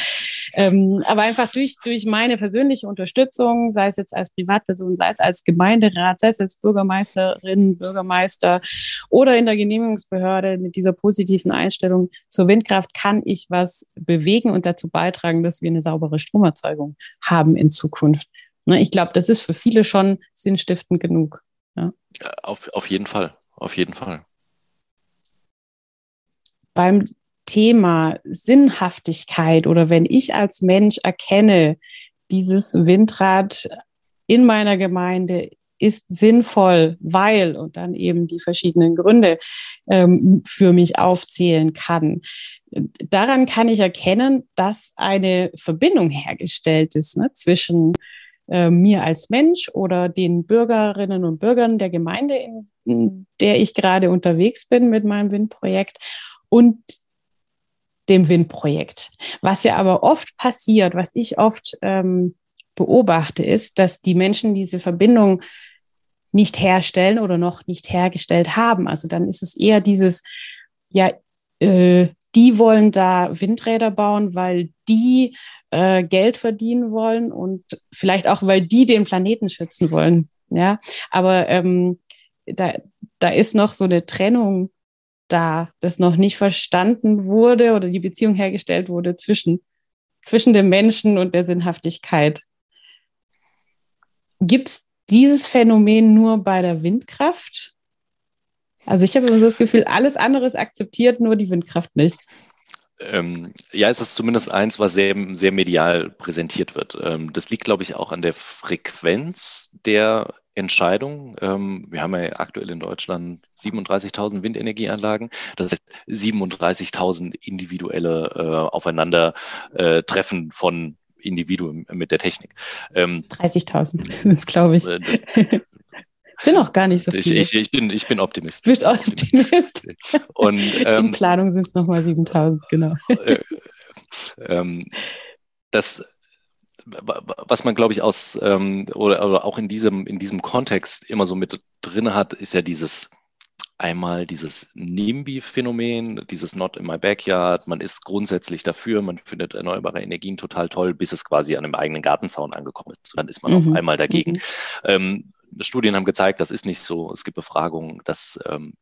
Speaker 1: Ähm, aber einfach durch, durch meine persönliche Unterstützung, sei es jetzt als Privatperson, sei es als Gemeinderat, sei es als Bürgermeisterin, Bürgermeister oder in der Genehmigungsbehörde mit dieser positiven Einstellung zur Windkraft, kann ich was bewegen und dazu beitragen, dass wir eine saubere Stromerzeugung haben in Zukunft. Ne, ich glaube, das ist für viele schon sinnstiftend genug. Ja.
Speaker 2: Auf, auf jeden Fall, auf jeden Fall.
Speaker 1: Beim Thema Sinnhaftigkeit oder wenn ich als Mensch erkenne, dieses Windrad in meiner Gemeinde ist sinnvoll, weil und dann eben die verschiedenen Gründe ähm, für mich aufzählen kann. Daran kann ich erkennen, dass eine Verbindung hergestellt ist ne, zwischen äh, mir als Mensch oder den Bürgerinnen und Bürgern der Gemeinde, in, der ich gerade unterwegs bin mit meinem Windprojekt und dem Windprojekt. Was ja aber oft passiert, was ich oft ähm, beobachte, ist, dass die Menschen diese Verbindung nicht herstellen oder noch nicht hergestellt haben. Also dann ist es eher dieses, ja, äh, die wollen da Windräder bauen, weil die äh, Geld verdienen wollen und vielleicht auch, weil die den Planeten schützen wollen. Ja, aber ähm, da, da ist noch so eine Trennung da, das noch nicht verstanden wurde oder die Beziehung hergestellt wurde zwischen, zwischen dem Menschen und der Sinnhaftigkeit. Gibt es dieses Phänomen nur bei der Windkraft? Also ich habe immer so das Gefühl, alles andere ist akzeptiert, nur die Windkraft nicht.
Speaker 2: Ähm, ja, es ist zumindest eins, was sehr, sehr medial präsentiert wird. Ähm, das liegt, glaube ich, auch an der Frequenz der Entscheidung. Ähm, wir haben ja aktuell in Deutschland 37.000 Windenergieanlagen. Das heißt 37.000 individuelle äh, Aufeinandertreffen von Individuen mit der Technik.
Speaker 1: 30.000 ähm, das glaube ich. Sind auch gar nicht so viele.
Speaker 2: Ich, ich, ich, bin, ich bin Optimist.
Speaker 1: Du bist Optimist. Und, ähm, In Planung sind es nochmal 7000, genau. Äh,
Speaker 2: ähm, das, was man, glaube ich, aus ähm, oder, oder, auch in diesem, in diesem Kontext immer so mit drin hat, ist ja dieses einmal dieses NIMBY-Phänomen, dieses Not in my backyard. Man ist grundsätzlich dafür, man findet erneuerbare Energien total toll, bis es quasi an einem eigenen Gartenzaun angekommen ist. Dann ist man mhm. auf einmal dagegen. Mhm. Ähm, Studien haben gezeigt, das ist nicht so. Es gibt Befragungen, dass ähm,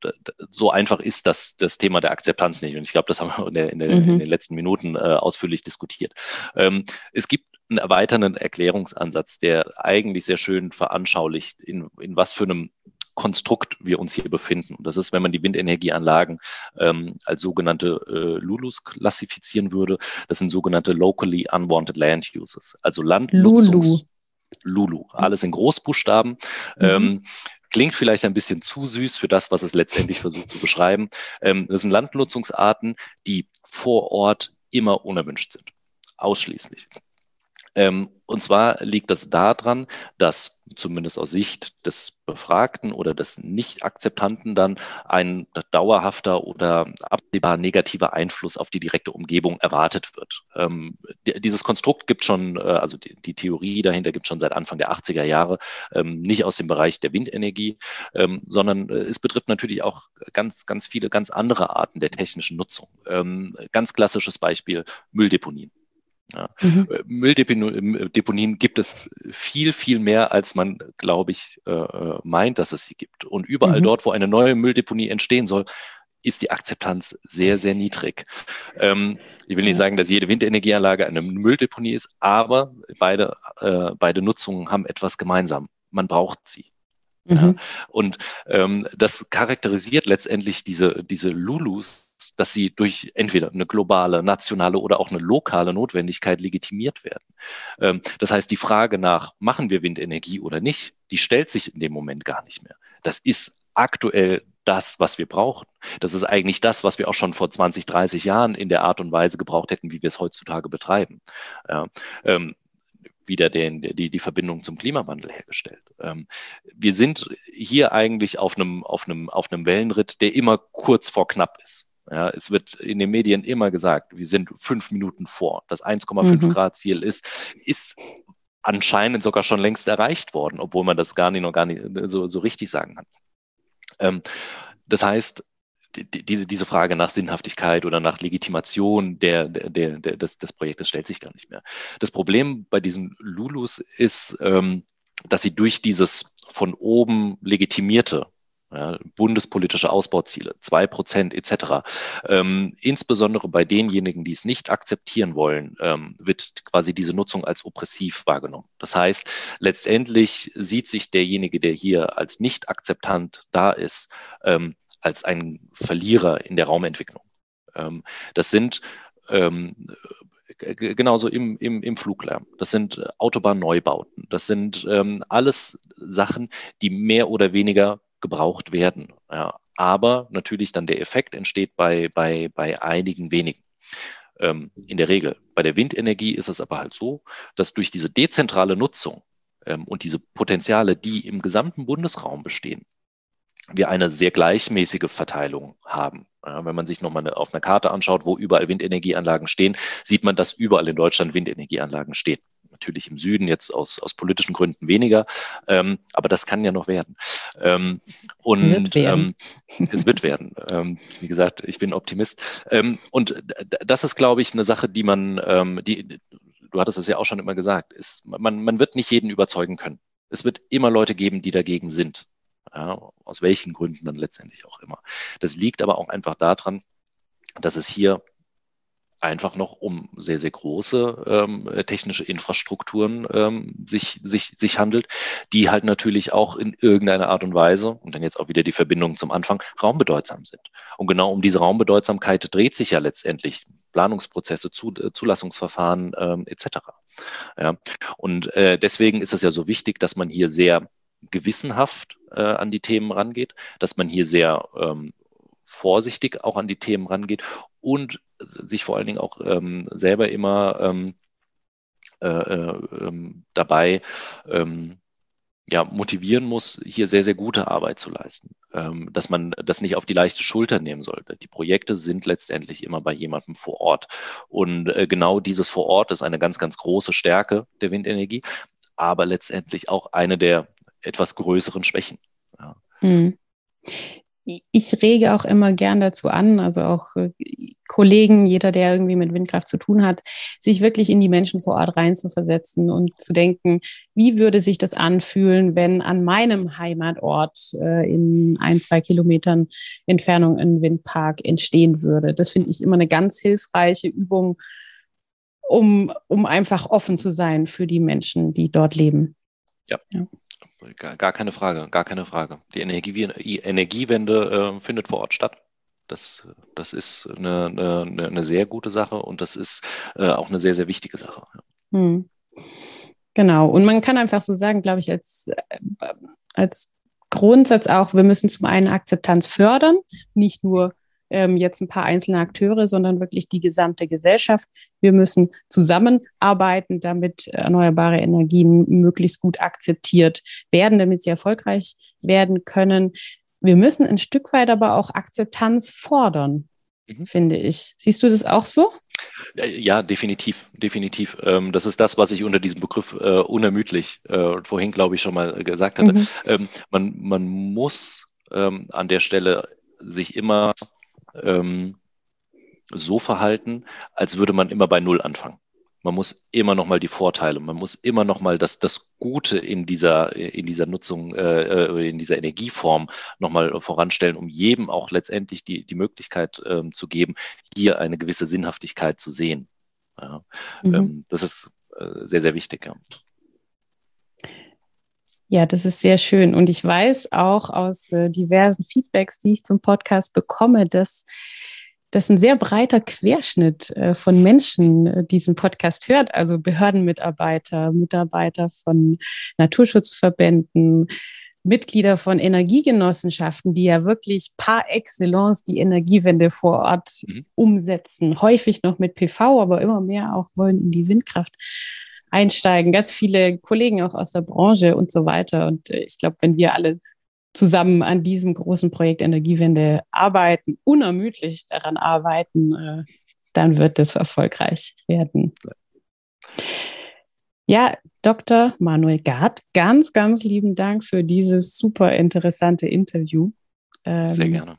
Speaker 2: so einfach ist das, das Thema der Akzeptanz nicht. Und ich glaube, das haben wir in, der, in, der, mhm. in den letzten Minuten äh, ausführlich diskutiert. Ähm, es gibt einen erweiternden Erklärungsansatz, der eigentlich sehr schön veranschaulicht, in, in was für einem Konstrukt wir uns hier befinden. Und das ist, wenn man die Windenergieanlagen ähm, als sogenannte äh, LULUs klassifizieren würde, das sind sogenannte Locally Unwanted Land Uses, also Landnutzungs... Lulu. Lulu. Alles in Großbuchstaben. Mhm. Ähm, klingt vielleicht ein bisschen zu süß für das, was es letztendlich versucht zu beschreiben. Ähm, das sind Landnutzungsarten, die vor Ort immer unerwünscht sind. Ausschließlich. Ähm, und zwar liegt das daran, dass zumindest aus Sicht des Befragten oder des Nicht-Akzeptanten dann ein dauerhafter oder absehbar negativer Einfluss auf die direkte Umgebung erwartet wird. Ähm, dieses Konstrukt gibt schon, äh, also die, die, Theorie dahinter gibt schon seit Anfang der 80er Jahre, ähm, nicht aus dem Bereich der Windenergie, ähm, sondern äh, es betrifft natürlich auch ganz, ganz viele ganz andere Arten der technischen Nutzung. Ähm, ganz klassisches Beispiel Mülldeponien. Ja. Mhm. Äh, Mülldeponien äh, gibt es viel, viel mehr, als man, glaube ich, äh, meint, dass es sie gibt. Und überall mhm. dort, wo eine neue Mülldeponie entstehen soll, ist die Akzeptanz sehr, sehr niedrig. Ähm, ich will nicht sagen, dass jede Windenergieanlage eine Mülldeponie ist, aber beide, äh, beide Nutzungen haben etwas gemeinsam. Man braucht sie. Mhm. Ja. Und ähm, das charakterisiert letztendlich diese, diese Lulus, dass sie durch entweder eine globale, nationale oder auch eine lokale Notwendigkeit legitimiert werden. Ähm, das heißt, die Frage nach, machen wir Windenergie oder nicht, die stellt sich in dem Moment gar nicht mehr. Das ist aktuell das, was wir brauchen. Das ist eigentlich das, was wir auch schon vor 20, 30 Jahren in der Art und Weise gebraucht hätten, wie wir es heutzutage betreiben. Ja, ähm, wieder den, die, die Verbindung zum Klimawandel hergestellt. Ähm, wir sind hier eigentlich auf einem, auf, einem, auf einem Wellenritt, der immer kurz vor knapp ist. Ja, es wird in den Medien immer gesagt, wir sind fünf Minuten vor. Das 1,5 mhm. Grad Ziel ist, ist anscheinend sogar schon längst erreicht worden, obwohl man das gar nicht noch gar nicht so, so richtig sagen kann. Ähm, das heißt, diese, diese Frage nach Sinnhaftigkeit oder nach Legitimation der, der, der, des, des Projektes stellt sich gar nicht mehr. Das Problem bei diesen Lulus ist, ähm, dass sie durch dieses von oben legitimierte ja, bundespolitische Ausbauziele, zwei Prozent etc. Ähm, insbesondere bei denjenigen, die es nicht akzeptieren wollen, ähm, wird quasi diese Nutzung als oppressiv wahrgenommen. Das heißt, letztendlich sieht sich derjenige, der hier als nicht akzeptant da ist, ähm, als ein Verlierer in der Raumentwicklung. Ähm, das sind ähm, genauso im, im, im Fluglärm. Das sind Autobahnneubauten. Das sind ähm, alles Sachen, die mehr oder weniger gebraucht werden. Ja, aber natürlich dann der Effekt entsteht bei, bei, bei einigen wenigen. Ähm, in der Regel. Bei der Windenergie ist es aber halt so, dass durch diese dezentrale Nutzung ähm, und diese Potenziale, die im gesamten Bundesraum bestehen, wir eine sehr gleichmäßige Verteilung haben. Ja, wenn man sich nochmal auf einer Karte anschaut, wo überall Windenergieanlagen stehen, sieht man, dass überall in Deutschland Windenergieanlagen stehen. Natürlich im Süden jetzt aus, aus politischen Gründen weniger, ähm, aber das kann ja noch werden. Ähm, und wird werden. Ähm, es wird werden. Ähm, wie gesagt, ich bin Optimist. Ähm, und das ist, glaube ich, eine Sache, die man, ähm, die, du hattest es ja auch schon immer gesagt, ist, man, man wird nicht jeden überzeugen können. Es wird immer Leute geben, die dagegen sind. Ja, aus welchen Gründen dann letztendlich auch immer. Das liegt aber auch einfach daran, dass es hier einfach noch um sehr, sehr große ähm, technische Infrastrukturen ähm, sich, sich, sich handelt, die halt natürlich auch in irgendeiner Art und Weise, und dann jetzt auch wieder die Verbindung zum Anfang, raumbedeutsam sind. Und genau um diese Raumbedeutsamkeit dreht sich ja letztendlich Planungsprozesse, äh, Zulassungsverfahren ähm, etc. Ja. Und äh, deswegen ist es ja so wichtig, dass man hier sehr gewissenhaft äh, an die Themen rangeht, dass man hier sehr ähm, vorsichtig auch an die Themen rangeht und sich vor allen Dingen auch ähm, selber immer ähm, äh, äh, ähm, dabei ähm, ja, motivieren muss, hier sehr, sehr gute Arbeit zu leisten. Ähm, dass man das nicht auf die leichte Schulter nehmen sollte. Die Projekte sind letztendlich immer bei jemandem vor Ort. Und äh, genau dieses vor Ort ist eine ganz, ganz große Stärke der Windenergie, aber letztendlich auch eine der etwas größeren Schwächen. Ja. Hm.
Speaker 1: Ich rege auch immer gern dazu an, also auch äh, Kollegen, jeder, der irgendwie mit Windkraft zu tun hat, sich wirklich in die Menschen vor Ort reinzuversetzen und zu denken, wie würde sich das anfühlen, wenn an meinem Heimatort äh, in ein, zwei Kilometern Entfernung ein Windpark entstehen würde. Das finde ich immer eine ganz hilfreiche Übung, um, um einfach offen zu sein für die Menschen, die dort leben.
Speaker 2: ja. ja. Gar, keine Frage, gar keine Frage. Die Energie, Energiewende äh, findet vor Ort statt. Das, das ist eine, eine, eine sehr gute Sache und das ist äh, auch eine sehr, sehr wichtige Sache. Hm.
Speaker 1: Genau. Und man kann einfach so sagen, glaube ich, als, äh, als Grundsatz auch, wir müssen zum einen Akzeptanz fördern, nicht nur ähm, jetzt ein paar einzelne Akteure, sondern wirklich die gesamte Gesellschaft. Wir müssen zusammenarbeiten, damit erneuerbare Energien möglichst gut akzeptiert werden, damit sie erfolgreich werden können. Wir müssen ein Stück weit aber auch Akzeptanz fordern, mhm. finde ich. Siehst du das auch so?
Speaker 2: Ja, definitiv, definitiv. Ähm, das ist das, was ich unter diesem Begriff äh, unermüdlich äh, vorhin, glaube ich, schon mal gesagt hatte. Mhm. Ähm, man, man muss ähm, an der Stelle sich immer ähm, so verhalten, als würde man immer bei Null anfangen. Man muss immer noch mal die Vorteile, man muss immer noch mal das, das Gute in dieser, in dieser Nutzung, äh, äh in dieser Energieform noch mal voranstellen, um jedem auch letztendlich die, die Möglichkeit ähm, zu geben, hier eine gewisse Sinnhaftigkeit zu sehen. Ja. Mhm. Ähm, das ist äh, sehr, sehr wichtig. Ja.
Speaker 1: Ja, das ist sehr schön. Und ich weiß auch aus äh, diversen Feedbacks, die ich zum Podcast bekomme, dass dass ein sehr breiter Querschnitt äh, von Menschen äh, diesen Podcast hört, also Behördenmitarbeiter, Mitarbeiter von Naturschutzverbänden, Mitglieder von Energiegenossenschaften, die ja wirklich par excellence die Energiewende vor Ort mhm. umsetzen, häufig noch mit PV, aber immer mehr auch wollen in die Windkraft einsteigen. Ganz viele Kollegen auch aus der Branche und so weiter. Und äh, ich glaube, wenn wir alle zusammen an diesem großen Projekt Energiewende arbeiten, unermüdlich daran arbeiten, äh, dann wird es erfolgreich werden. Ja, Dr. Manuel Gard, ganz, ganz lieben Dank für dieses super interessante Interview.
Speaker 2: Ähm, Sehr gerne.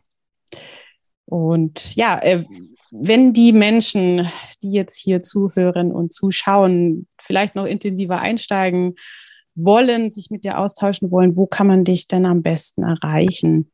Speaker 1: Und ja, äh, wenn die Menschen, die jetzt hier zuhören und zuschauen, vielleicht noch intensiver einsteigen wollen, sich mit dir austauschen wollen, wo kann man dich denn am besten erreichen?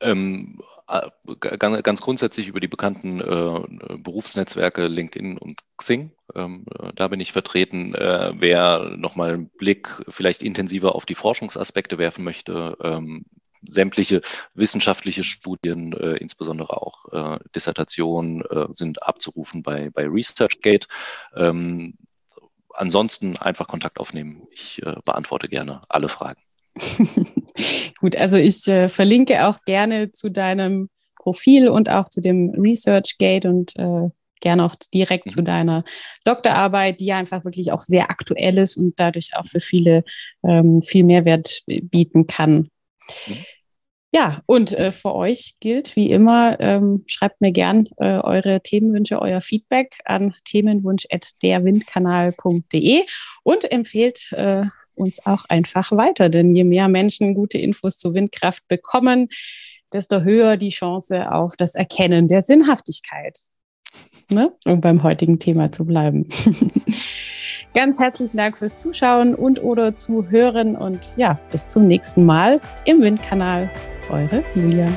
Speaker 2: Ähm, äh, ganz, grundsätzlich über die bekannten äh, Berufsnetzwerke LinkedIn und Xing. Ähm, äh, da bin ich vertreten. Äh, wer nochmal einen Blick vielleicht intensiver auf die Forschungsaspekte werfen möchte, ähm, sämtliche wissenschaftliche Studien, äh, insbesondere auch äh, Dissertationen, äh, sind abzurufen bei, bei ResearchGate. Ähm, ansonsten einfach Kontakt aufnehmen. Ich äh, beantworte gerne alle Fragen.
Speaker 1: Gut, also ich äh, verlinke auch gerne zu deinem Profil und auch zu dem ResearchGate und äh, gerne auch direkt mhm. zu deiner Doktorarbeit, die ja einfach wirklich auch sehr aktuell ist und dadurch auch für viele ähm, viel Mehrwert bieten kann. Mhm. Ja, und äh, für euch gilt wie immer, ähm, schreibt mir gern äh, eure Themenwünsche, euer Feedback an themenwunsch.derwindkanal.de und empfehlt äh, uns auch einfach weiter, denn je mehr Menschen gute Infos zur Windkraft bekommen, desto höher die Chance auf das Erkennen der Sinnhaftigkeit. Ne? Um beim heutigen Thema zu bleiben. Ganz herzlichen Dank fürs Zuschauen und oder Zuhören und ja, bis zum nächsten Mal im Windkanal. Eure Julia.